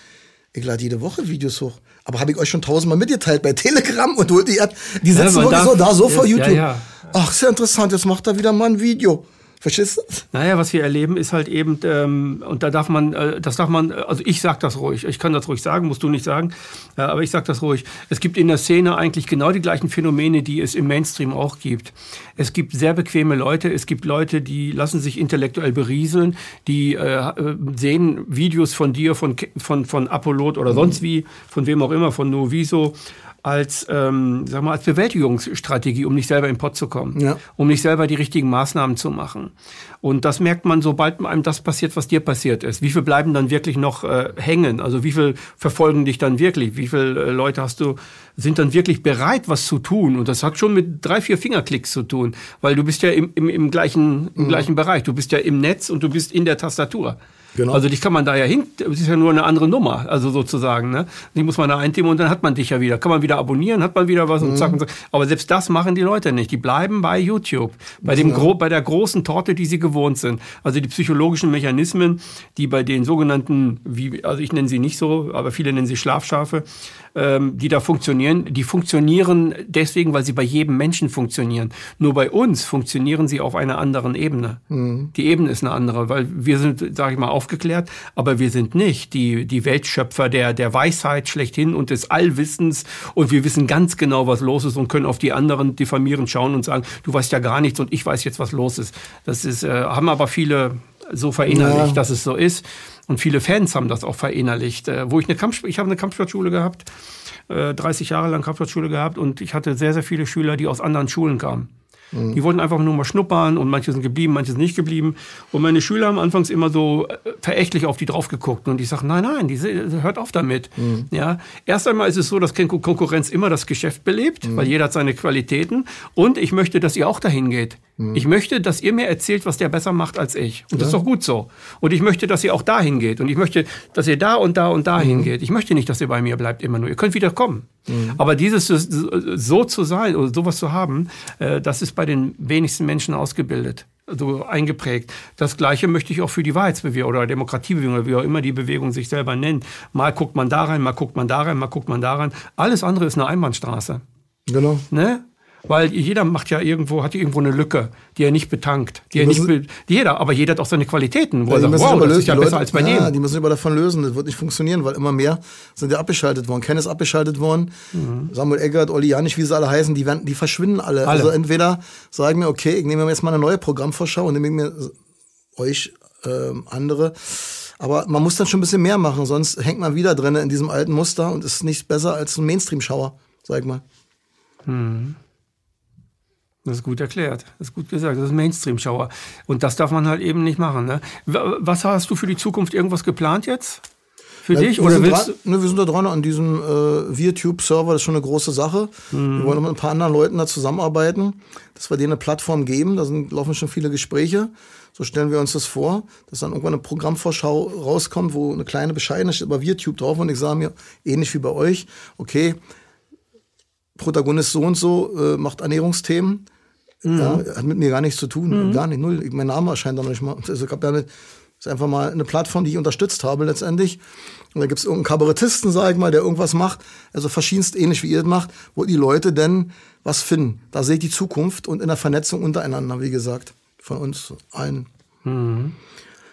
Ich lade jede Woche Videos hoch. Aber habe ich euch schon tausendmal mitgeteilt bei Telegram und holt die App. Die sitzen ja, wirklich so da, so vor YouTube. Ja, ja. Ach, sehr interessant, jetzt macht er wieder mal ein Video. Verstehst du? Naja, was wir erleben, ist halt eben, ähm, und da darf man, äh, das darf man, also ich sag das ruhig, ich kann das ruhig sagen, musst du nicht sagen, äh, aber ich sag das ruhig. Es gibt in der Szene eigentlich genau die gleichen Phänomene, die es im Mainstream auch gibt. Es gibt sehr bequeme Leute, es gibt Leute, die lassen sich intellektuell berieseln, die äh, sehen Videos von dir, von, von, von Apollo oder sonst wie, von wem auch immer, von Noviso als, ähm, sag mal, als Bewältigungsstrategie, um nicht selber in den Pott zu kommen, ja. um nicht selber die richtigen Maßnahmen zu machen. Und das merkt man, sobald einem das passiert, was dir passiert ist. Wie viel bleiben dann wirklich noch äh, hängen? Also wie viel verfolgen dich dann wirklich? Wie viele äh, Leute hast du, sind dann wirklich bereit, was zu tun? Und das hat schon mit drei, vier Fingerklicks zu tun, weil du bist ja im, im, im, gleichen, im mhm. gleichen Bereich. Du bist ja im Netz und du bist in der Tastatur. Genau. Also dich kann man da ja hin, das ist ja nur eine andere Nummer, also sozusagen. Ne? Die muss man da eintippen und dann hat man dich ja wieder. Kann man wieder abonnieren, hat man wieder was mhm. und zack und zack. Aber selbst das machen die Leute nicht. Die bleiben bei YouTube, bei, dem ja. bei der großen Torte, die sie gewohnt sind. Also die psychologischen Mechanismen, die bei den sogenannten, wie, also ich nenne sie nicht so, aber viele nennen sie Schlafschafe, ähm, die da funktionieren, die funktionieren deswegen, weil sie bei jedem Menschen funktionieren. Nur bei uns funktionieren sie auf einer anderen Ebene. Mhm. Die Ebene ist eine andere, weil wir sind, sage ich mal, aufgeklärt, aber wir sind nicht die, die Weltschöpfer der, der Weisheit schlechthin und des Allwissens und wir wissen ganz genau, was los ist und können auf die anderen diffamierend schauen und sagen, du weißt ja gar nichts und ich weiß jetzt, was los ist. Das ist, äh, haben aber viele so verinnerlicht, ja. dass es so ist. Und viele Fans haben das auch verinnerlicht. Äh, wo ich eine Kampf ich habe eine Kampfsportschule gehabt, äh, 30 Jahre lang Kampfsportschule gehabt und ich hatte sehr, sehr viele Schüler, die aus anderen Schulen kamen. Mhm. Die wollten einfach nur mal schnuppern und manche sind geblieben, manche sind nicht geblieben. Und meine Schüler haben anfangs immer so äh, verächtlich auf die drauf geguckt und ich sage, nein, nein, diese, hört auf damit. Mhm. Ja, erst einmal ist es so, dass Konkurrenz immer das Geschäft belebt, mhm. weil jeder hat seine Qualitäten und ich möchte, dass ihr auch dahin geht. Mhm. Ich möchte, dass ihr mir erzählt, was der besser macht als ich. Und ja. das ist doch gut so. Und ich möchte, dass ihr auch dahin geht. Und ich möchte, dass ihr da und da und dahin mhm. geht. Ich möchte nicht, dass ihr bei mir bleibt immer nur. Ihr könnt wieder kommen. Mhm. Aber dieses so zu sein oder sowas zu haben, äh, das ist bei den wenigsten Menschen ausgebildet so eingeprägt. Das Gleiche möchte ich auch für die Wahrheitsbewegung oder Demokratiebewegung oder wie auch immer die Bewegung sich selber nennt. Mal guckt man da rein, mal guckt man da rein, mal guckt man da rein. Alles andere ist eine Einbahnstraße. Genau. Ne? Weil jeder macht ja irgendwo, hat irgendwo eine Lücke, die er nicht betankt. Die, die er nicht, jeder, aber jeder hat auch seine Qualitäten, wo ja, er sagt, wow, das ist ja besser Leute, als bei ja, dem. Die müssen sich aber davon lösen, das wird nicht funktionieren, weil immer mehr sind ja abgeschaltet worden. Ken ist abgeschaltet worden, mhm. Samuel Eggert, Olli Janich, wie sie alle heißen, die, werden, die verschwinden alle. alle. Also entweder sagen wir, okay, ich nehme mir jetzt mal eine neue Programmvorschau und nehme mir euch äh, andere. Aber man muss dann schon ein bisschen mehr machen, sonst hängt man wieder drin in diesem alten Muster und ist nicht besser als ein Mainstream-Schauer, sag ich mal. Mhm. Das ist gut erklärt. Das ist gut gesagt. Das ist Mainstream-Schauer. Und das darf man halt eben nicht machen. Ne? Was hast du für die Zukunft irgendwas geplant jetzt? Für ja, dich? Oder willst dran, ne, wir sind da dran an diesem äh, ViaTube-Server. Das ist schon eine große Sache. Mhm. Wir wollen mit ein paar anderen Leuten da zusammenarbeiten, dass wir denen eine Plattform geben. Da sind, laufen schon viele Gespräche. So stellen wir uns das vor, dass dann irgendwann eine Programmvorschau rauskommt, wo eine kleine Bescheidenheit steht über ViaTube drauf und ich sage mir, ähnlich wie bei euch, okay, Protagonist so und so äh, macht Ernährungsthemen Mhm. Ja, hat mit mir gar nichts zu tun. Mhm. Gar nicht, null. Mein Name erscheint da nicht mal. Also ich habe ja eine, ist einfach mal eine Plattform, die ich unterstützt habe letztendlich. Und da gibt es irgendeinen Kabarettisten, sag ich mal, der irgendwas macht, also verschiedenst ähnlich wie ihr das macht, wo die Leute denn was finden. Da sehe ich die Zukunft und in der Vernetzung untereinander, wie gesagt, von uns allen mhm.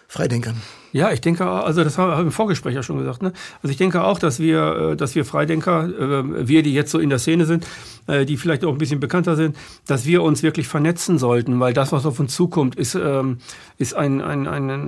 Freidenkern. Ja, ich denke, also das habe ich im Vorgespräch ja schon gesagt. Ne? Also ich denke auch, dass wir, äh, dass wir Freidenker, äh, wir, die jetzt so in der Szene sind, äh, die vielleicht auch ein bisschen bekannter sind, dass wir uns wirklich vernetzen sollten, weil das, was auf uns zukommt, ist, ähm, ist, ein, ein, ein,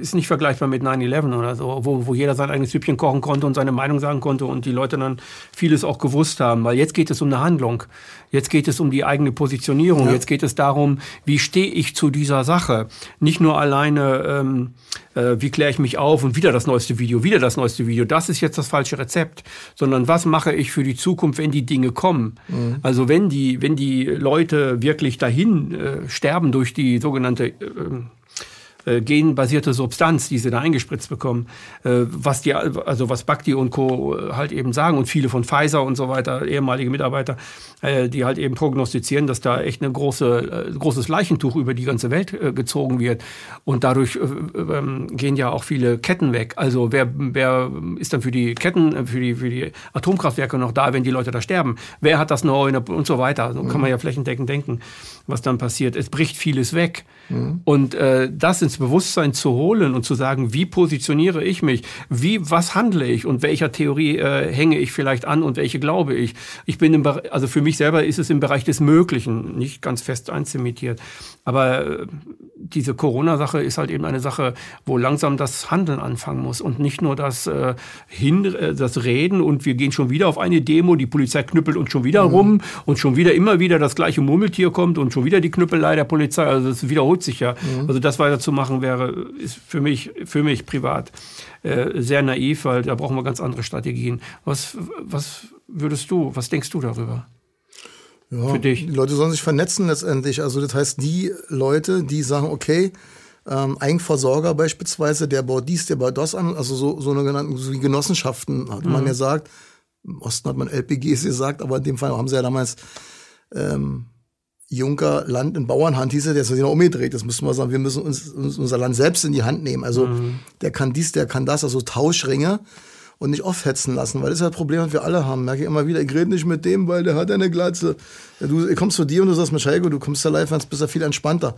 ist nicht vergleichbar mit 9-11 oder so, wo, wo jeder sein eigenes Süppchen kochen konnte und seine Meinung sagen konnte und die Leute dann vieles auch gewusst haben. Weil jetzt geht es um eine Handlung. Jetzt geht es um die eigene Positionierung. Ja. Jetzt geht es darum, wie stehe ich zu dieser Sache. Nicht nur alleine, ähm, äh, wie kläre ich mich auf und wieder das neueste Video, wieder das neueste Video. Das ist jetzt das falsche Rezept. Sondern was mache ich für die Zukunft, wenn die Dinge kommen? Mhm. Also wenn die, wenn die Leute wirklich dahin äh, sterben durch die sogenannte äh, äh, genbasierte Substanz, die sie da eingespritzt bekommen, äh, was die, also was Bakti und Co. halt eben sagen und viele von Pfizer und so weiter, ehemalige Mitarbeiter, äh, die halt eben prognostizieren, dass da echt ein große, äh, großes Leichentuch über die ganze Welt äh, gezogen wird. Und dadurch äh, ähm, gehen ja auch viele Ketten weg. Also wer, wer ist dann für die Ketten, für die, für die Atomkraftwerke noch da, wenn die Leute da sterben? Wer hat das neu und so weiter? So kann man ja flächendeckend denken, was dann passiert. Es bricht vieles weg. Mhm. Und äh, das ins Bewusstsein zu holen und zu sagen, wie positioniere ich mich, wie, was handle ich und welcher Theorie äh, hänge ich vielleicht an und welche glaube ich. Ich bin im, also für mich selber ist es im Bereich des Möglichen, nicht ganz fest einzimitiert. Aber äh, diese Corona-Sache ist halt eben eine Sache, wo langsam das Handeln anfangen muss und nicht nur das, äh, hin, äh, das Reden und wir gehen schon wieder auf eine Demo, die Polizei knüppelt uns schon wieder mhm. rum und schon wieder immer wieder das gleiche Murmeltier kommt und schon wieder die Knüppelei der Polizei. Also das wiederholt sich ja. Mhm. Also das weiterzumachen wäre, ist für mich, für mich privat äh, sehr naiv, weil da brauchen wir ganz andere Strategien. Was, was würdest du, was denkst du darüber? Ja, für dich. Die Leute sollen sich vernetzen letztendlich. Also das heißt, die Leute, die sagen, okay, ähm, Eigenversorger beispielsweise, der baut dies, der baut das an, also so, so eine genannten so wie Genossenschaften, hat mhm. man ja sagt. Im Osten hat man LPGs gesagt, aber in dem Fall haben sie ja damals ähm, Juncker Land in Bauernhand hieß er, der ist ja umgedreht. Das müssen wir sagen, wir müssen uns, uns, unser Land selbst in die Hand nehmen. Also mhm. der kann dies, der kann das, also Tauschringe und nicht aufhetzen lassen, weil das ist ja das Problem, was wir alle haben. Merke ich immer wieder, ich rede nicht mit dem, weil der hat eine Glatze. Du kommst zu dir und du sagst Scheiko, du kommst da live, bist ja viel entspannter.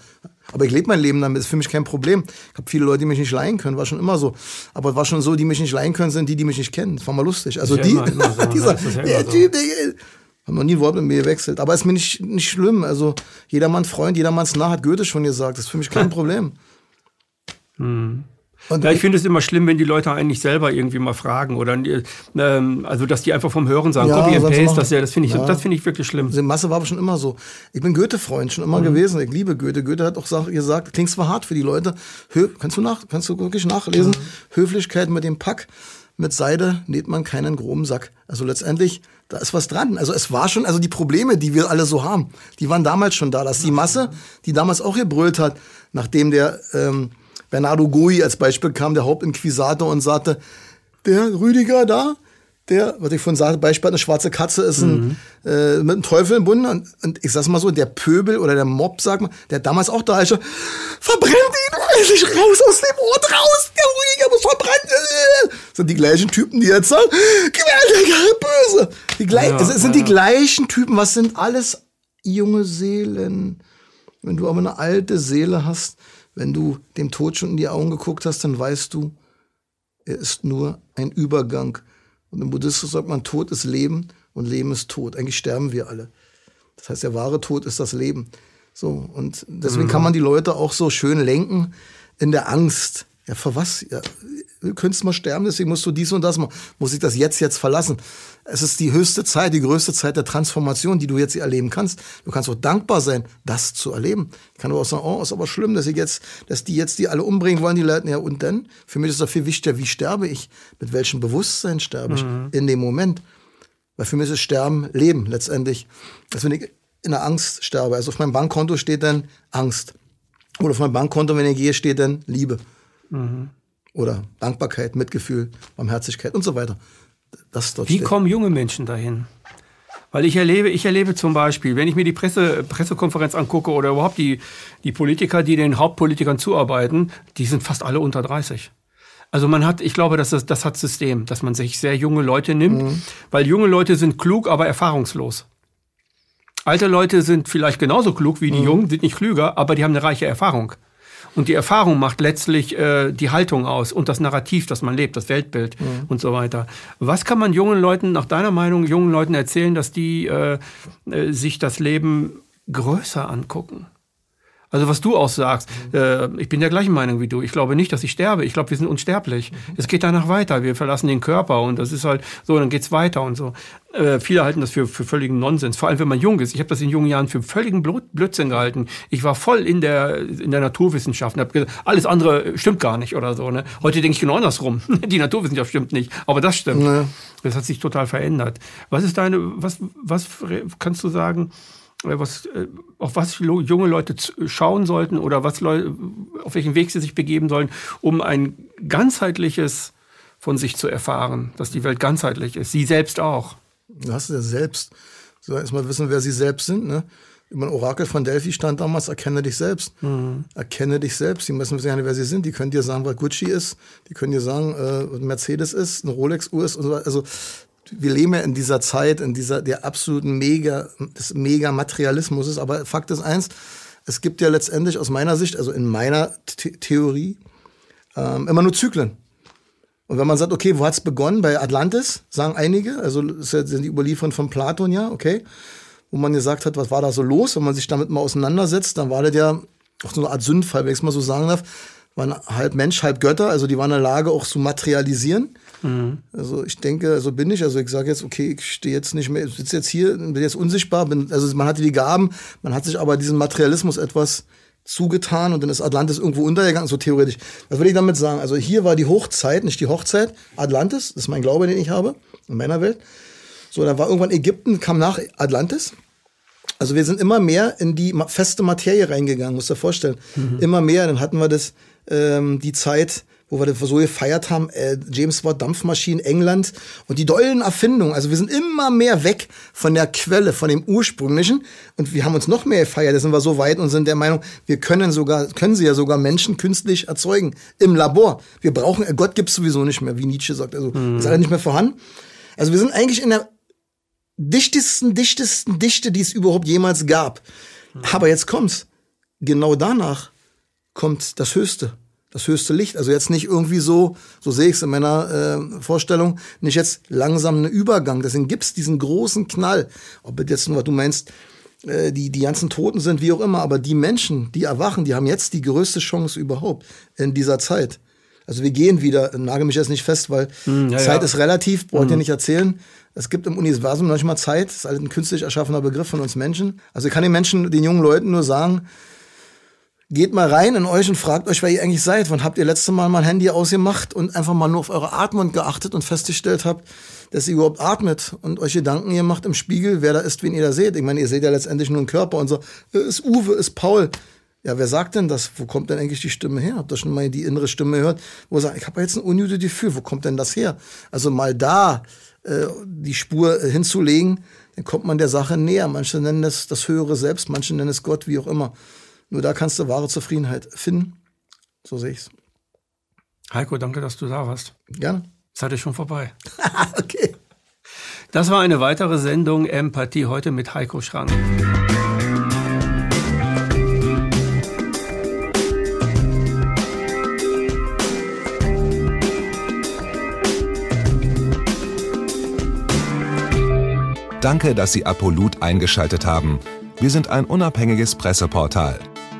Aber ich lebe mein Leben damit, ist für mich kein Problem. Ich habe viele Leute, die mich nicht leihen können, war schon immer so. Aber war schon so, die mich nicht leihen können, sind die, die mich nicht kennen. Das war mal lustig. Also die, ja immer, so, dieser, ja der so. Typ, der, haben noch nie ein Wort mit mir gewechselt. Aber ist mir nicht, nicht schlimm. Also jedermanns Freund, jedermanns nah, hat Goethe schon gesagt. Das ist für mich kein Problem. Hm. Und ja, ich finde es immer schlimm, wenn die Leute eigentlich selber irgendwie mal fragen oder ähm, also dass die einfach vom Hören sagen, ja, Copy and Paste, das, ja, das finde ich, ja. das ich wirklich schlimm. Die Masse war aber schon immer so. Ich bin Goethe-Freund schon immer mhm. gewesen. Ich liebe Goethe. Goethe hat auch gesagt, klingt zwar hart für die Leute. Hö kannst du nach, kannst du wirklich nachlesen? Mhm. Höflichkeit mit dem Pack. Mit Seide näht man keinen groben Sack. Also letztendlich, da ist was dran. Also es war schon, also die Probleme, die wir alle so haben, die waren damals schon da. Dass die Masse, die damals auch gebrüllt hat, nachdem der ähm, Bernardo Gui als Beispiel kam, der Hauptinquisitor und sagte, der Rüdiger da, der, was ich von sagte, Beispiel eine schwarze Katze ist ein, mhm. äh, mit einem Teufel im Bund. Und, und, ich sag's mal so, der Pöbel oder der Mob, sag mal, der damals auch da ist, verbrennt ihn, sich raus aus dem Ort, raus, der Rüdiger muss verbrannt. Sind die gleichen Typen, die jetzt sagen, Querdenker, böse. Die gleich, ja, es sind ja. die gleichen Typen, was sind alles junge Seelen. Wenn du aber eine alte Seele hast, wenn du dem Tod schon in die Augen geguckt hast, dann weißt du, er ist nur ein Übergang. Und im Buddhismus sagt man, Tod ist Leben und Leben ist Tod. Eigentlich sterben wir alle. Das heißt, der wahre Tod ist das Leben. So, und deswegen mhm. kann man die Leute auch so schön lenken in der Angst. Ja, für was? Ja, du könntest mal sterben, deswegen musst du dies und das machen. Muss ich das jetzt, jetzt verlassen? Es ist die höchste Zeit, die größte Zeit der Transformation, die du jetzt erleben kannst. Du kannst auch dankbar sein, das zu erleben. Ich kann aber auch sagen, oh, ist aber schlimm, dass ich jetzt, dass die jetzt die alle umbringen wollen, die Leute. Ja, und dann? Für mich ist das viel wichtiger, wie sterbe ich? Mit welchem Bewusstsein sterbe ich mhm. in dem Moment? Weil für mich ist Sterben Leben letztendlich. Dass wenn ich in der Angst sterbe, also auf meinem Bankkonto steht dann Angst. Oder auf meinem Bankkonto, wenn ich gehe, steht dann Liebe. Mhm. Oder Dankbarkeit, Mitgefühl, Barmherzigkeit und so weiter. Das dort Wie steht. kommen junge Menschen dahin? Weil ich erlebe, ich erlebe zum Beispiel, wenn ich mir die Presse, Pressekonferenz angucke oder überhaupt die, die Politiker, die den Hauptpolitikern zuarbeiten, die sind fast alle unter 30. Also man hat, ich glaube, dass das, das hat System, dass man sich sehr junge Leute nimmt, mhm. weil junge Leute sind klug, aber erfahrungslos. Alte Leute sind vielleicht genauso klug wie die mhm. Jungen, sind nicht klüger, aber die haben eine reiche Erfahrung. Und die Erfahrung macht letztlich äh, die Haltung aus und das Narrativ, das man lebt, das Weltbild mhm. und so weiter. Was kann man jungen Leuten, nach deiner Meinung, jungen Leuten erzählen, dass die äh, äh, sich das Leben größer angucken? Also was du auch sagst, mhm. äh, ich bin der gleichen Meinung wie du. Ich glaube nicht, dass ich sterbe. Ich glaube, wir sind unsterblich. Mhm. Es geht danach weiter. Wir verlassen den Körper und das ist halt so, dann geht's weiter und so. Äh, viele halten das für, für völligen Nonsens, vor allem wenn man jung ist. Ich habe das in jungen Jahren für völligen Blödsinn gehalten. Ich war voll in der, in der Naturwissenschaft und habe gesagt, alles andere stimmt gar nicht oder so. Ne? Heute denke ich genau andersrum. Die Naturwissenschaft stimmt nicht, aber das stimmt. Nee. Das hat sich total verändert. Was ist deine, was, was kannst du sagen? Äh, was, äh, auf was junge Leute schauen sollten oder was Leute, auf welchen Weg sie sich begeben sollen, um ein ganzheitliches von sich zu erfahren, dass die Welt ganzheitlich ist, sie selbst auch. Du hast ja selbst, so erstmal wissen, wer sie selbst sind, ne? Über ein Orakel von Delphi stand damals, erkenne dich selbst. Mhm. Erkenne dich selbst. Die müssen wissen, wer sie sind. Die können dir sagen, was Gucci ist. Die können dir sagen, äh, Mercedes ist, eine Rolex-Uhr ist und so. Also wir leben ja in dieser Zeit, in dieser der absoluten Mega, des Mega-Materialismus. Aber Fakt ist eins, es gibt ja letztendlich aus meiner Sicht, also in meiner The Theorie, ähm, immer nur Zyklen. Und wenn man sagt, okay, wo hat es begonnen? Bei Atlantis, sagen einige, also sind die Überlieferungen von Platon ja, okay, wo man gesagt hat, was war da so los? Wenn man sich damit mal auseinandersetzt, dann war das ja auch so eine Art Sündfall, wenn ich es mal so sagen darf. Waren halb Mensch, halb Götter, also die waren in der Lage auch zu materialisieren. Mhm. Also ich denke, so bin ich. Also ich sage jetzt, okay, ich stehe jetzt nicht mehr, ich sitze jetzt hier, bin jetzt unsichtbar. Bin, also man hatte die Gaben, man hat sich aber diesen Materialismus etwas zugetan und dann ist Atlantis irgendwo untergegangen, so theoretisch. Was will ich damit sagen? Also hier war die Hochzeit, nicht die Hochzeit, Atlantis, das ist mein Glaube, den ich habe, in meiner Welt. So, dann war irgendwann Ägypten, kam nach Atlantis. Also wir sind immer mehr in die feste Materie reingegangen, musst du dir vorstellen. Mhm. Immer mehr, dann hatten wir das, ähm, die Zeit, wo wir das so gefeiert haben, äh, James Watt, Dampfmaschinen, England und die dollen Erfindungen. Also wir sind immer mehr weg von der Quelle, von dem ursprünglichen und wir haben uns noch mehr gefeiert. Da sind wir so weit und sind der Meinung, wir können sogar, können sie ja sogar Menschen künstlich erzeugen im Labor. Wir brauchen, äh, Gott gibt's sowieso nicht mehr, wie Nietzsche sagt. Also mhm. ist alles nicht mehr vorhanden. Also wir sind eigentlich in der dichtesten, dichtesten Dichte, die es überhaupt jemals gab. Mhm. Aber jetzt kommt's. Genau danach kommt das Höchste das höchste Licht. Also jetzt nicht irgendwie so, so sehe ich es in meiner äh, Vorstellung, nicht jetzt langsam einen Übergang. Deswegen gibt's diesen großen Knall. Ob jetzt nur, was du meinst, äh, die, die ganzen Toten sind, wie auch immer, aber die Menschen, die erwachen, die haben jetzt die größte Chance überhaupt in dieser Zeit. Also wir gehen wieder, nagel mich jetzt nicht fest, weil hm, ja, Zeit ja. ist relativ, braucht hm. ihr nicht erzählen. Es gibt im Universum manchmal Zeit, das ist halt ein künstlich erschaffener Begriff von uns Menschen. Also ich kann den Menschen, den jungen Leuten nur sagen, Geht mal rein in euch und fragt euch, wer ihr eigentlich seid. Wann habt ihr letzte Mal mein Handy ausgemacht und einfach mal nur auf eure Atmung geachtet und festgestellt habt, dass ihr überhaupt atmet und euch Gedanken ihr macht im Spiegel, wer da ist, wen ihr da seht. Ich meine, ihr seht ja letztendlich nur einen Körper und so, ist Uwe, ist Paul. Ja, wer sagt denn das? Wo kommt denn eigentlich die Stimme her? Habt ihr schon mal die innere Stimme gehört? Wo sagt, ich habe jetzt ein unnötiges Gefühl, wo kommt denn das her? Also mal da äh, die Spur äh, hinzulegen, dann kommt man der Sache näher. Manche nennen das das höhere Selbst, manche nennen es Gott, wie auch immer. Nur da kannst du wahre Zufriedenheit finden. So sehe ich's. Heiko, danke, dass du da warst. Gerne. Zeit ist schon vorbei. okay. Das war eine weitere Sendung Empathie heute mit Heiko Schrank. Danke, dass Sie Apolut eingeschaltet haben. Wir sind ein unabhängiges Presseportal.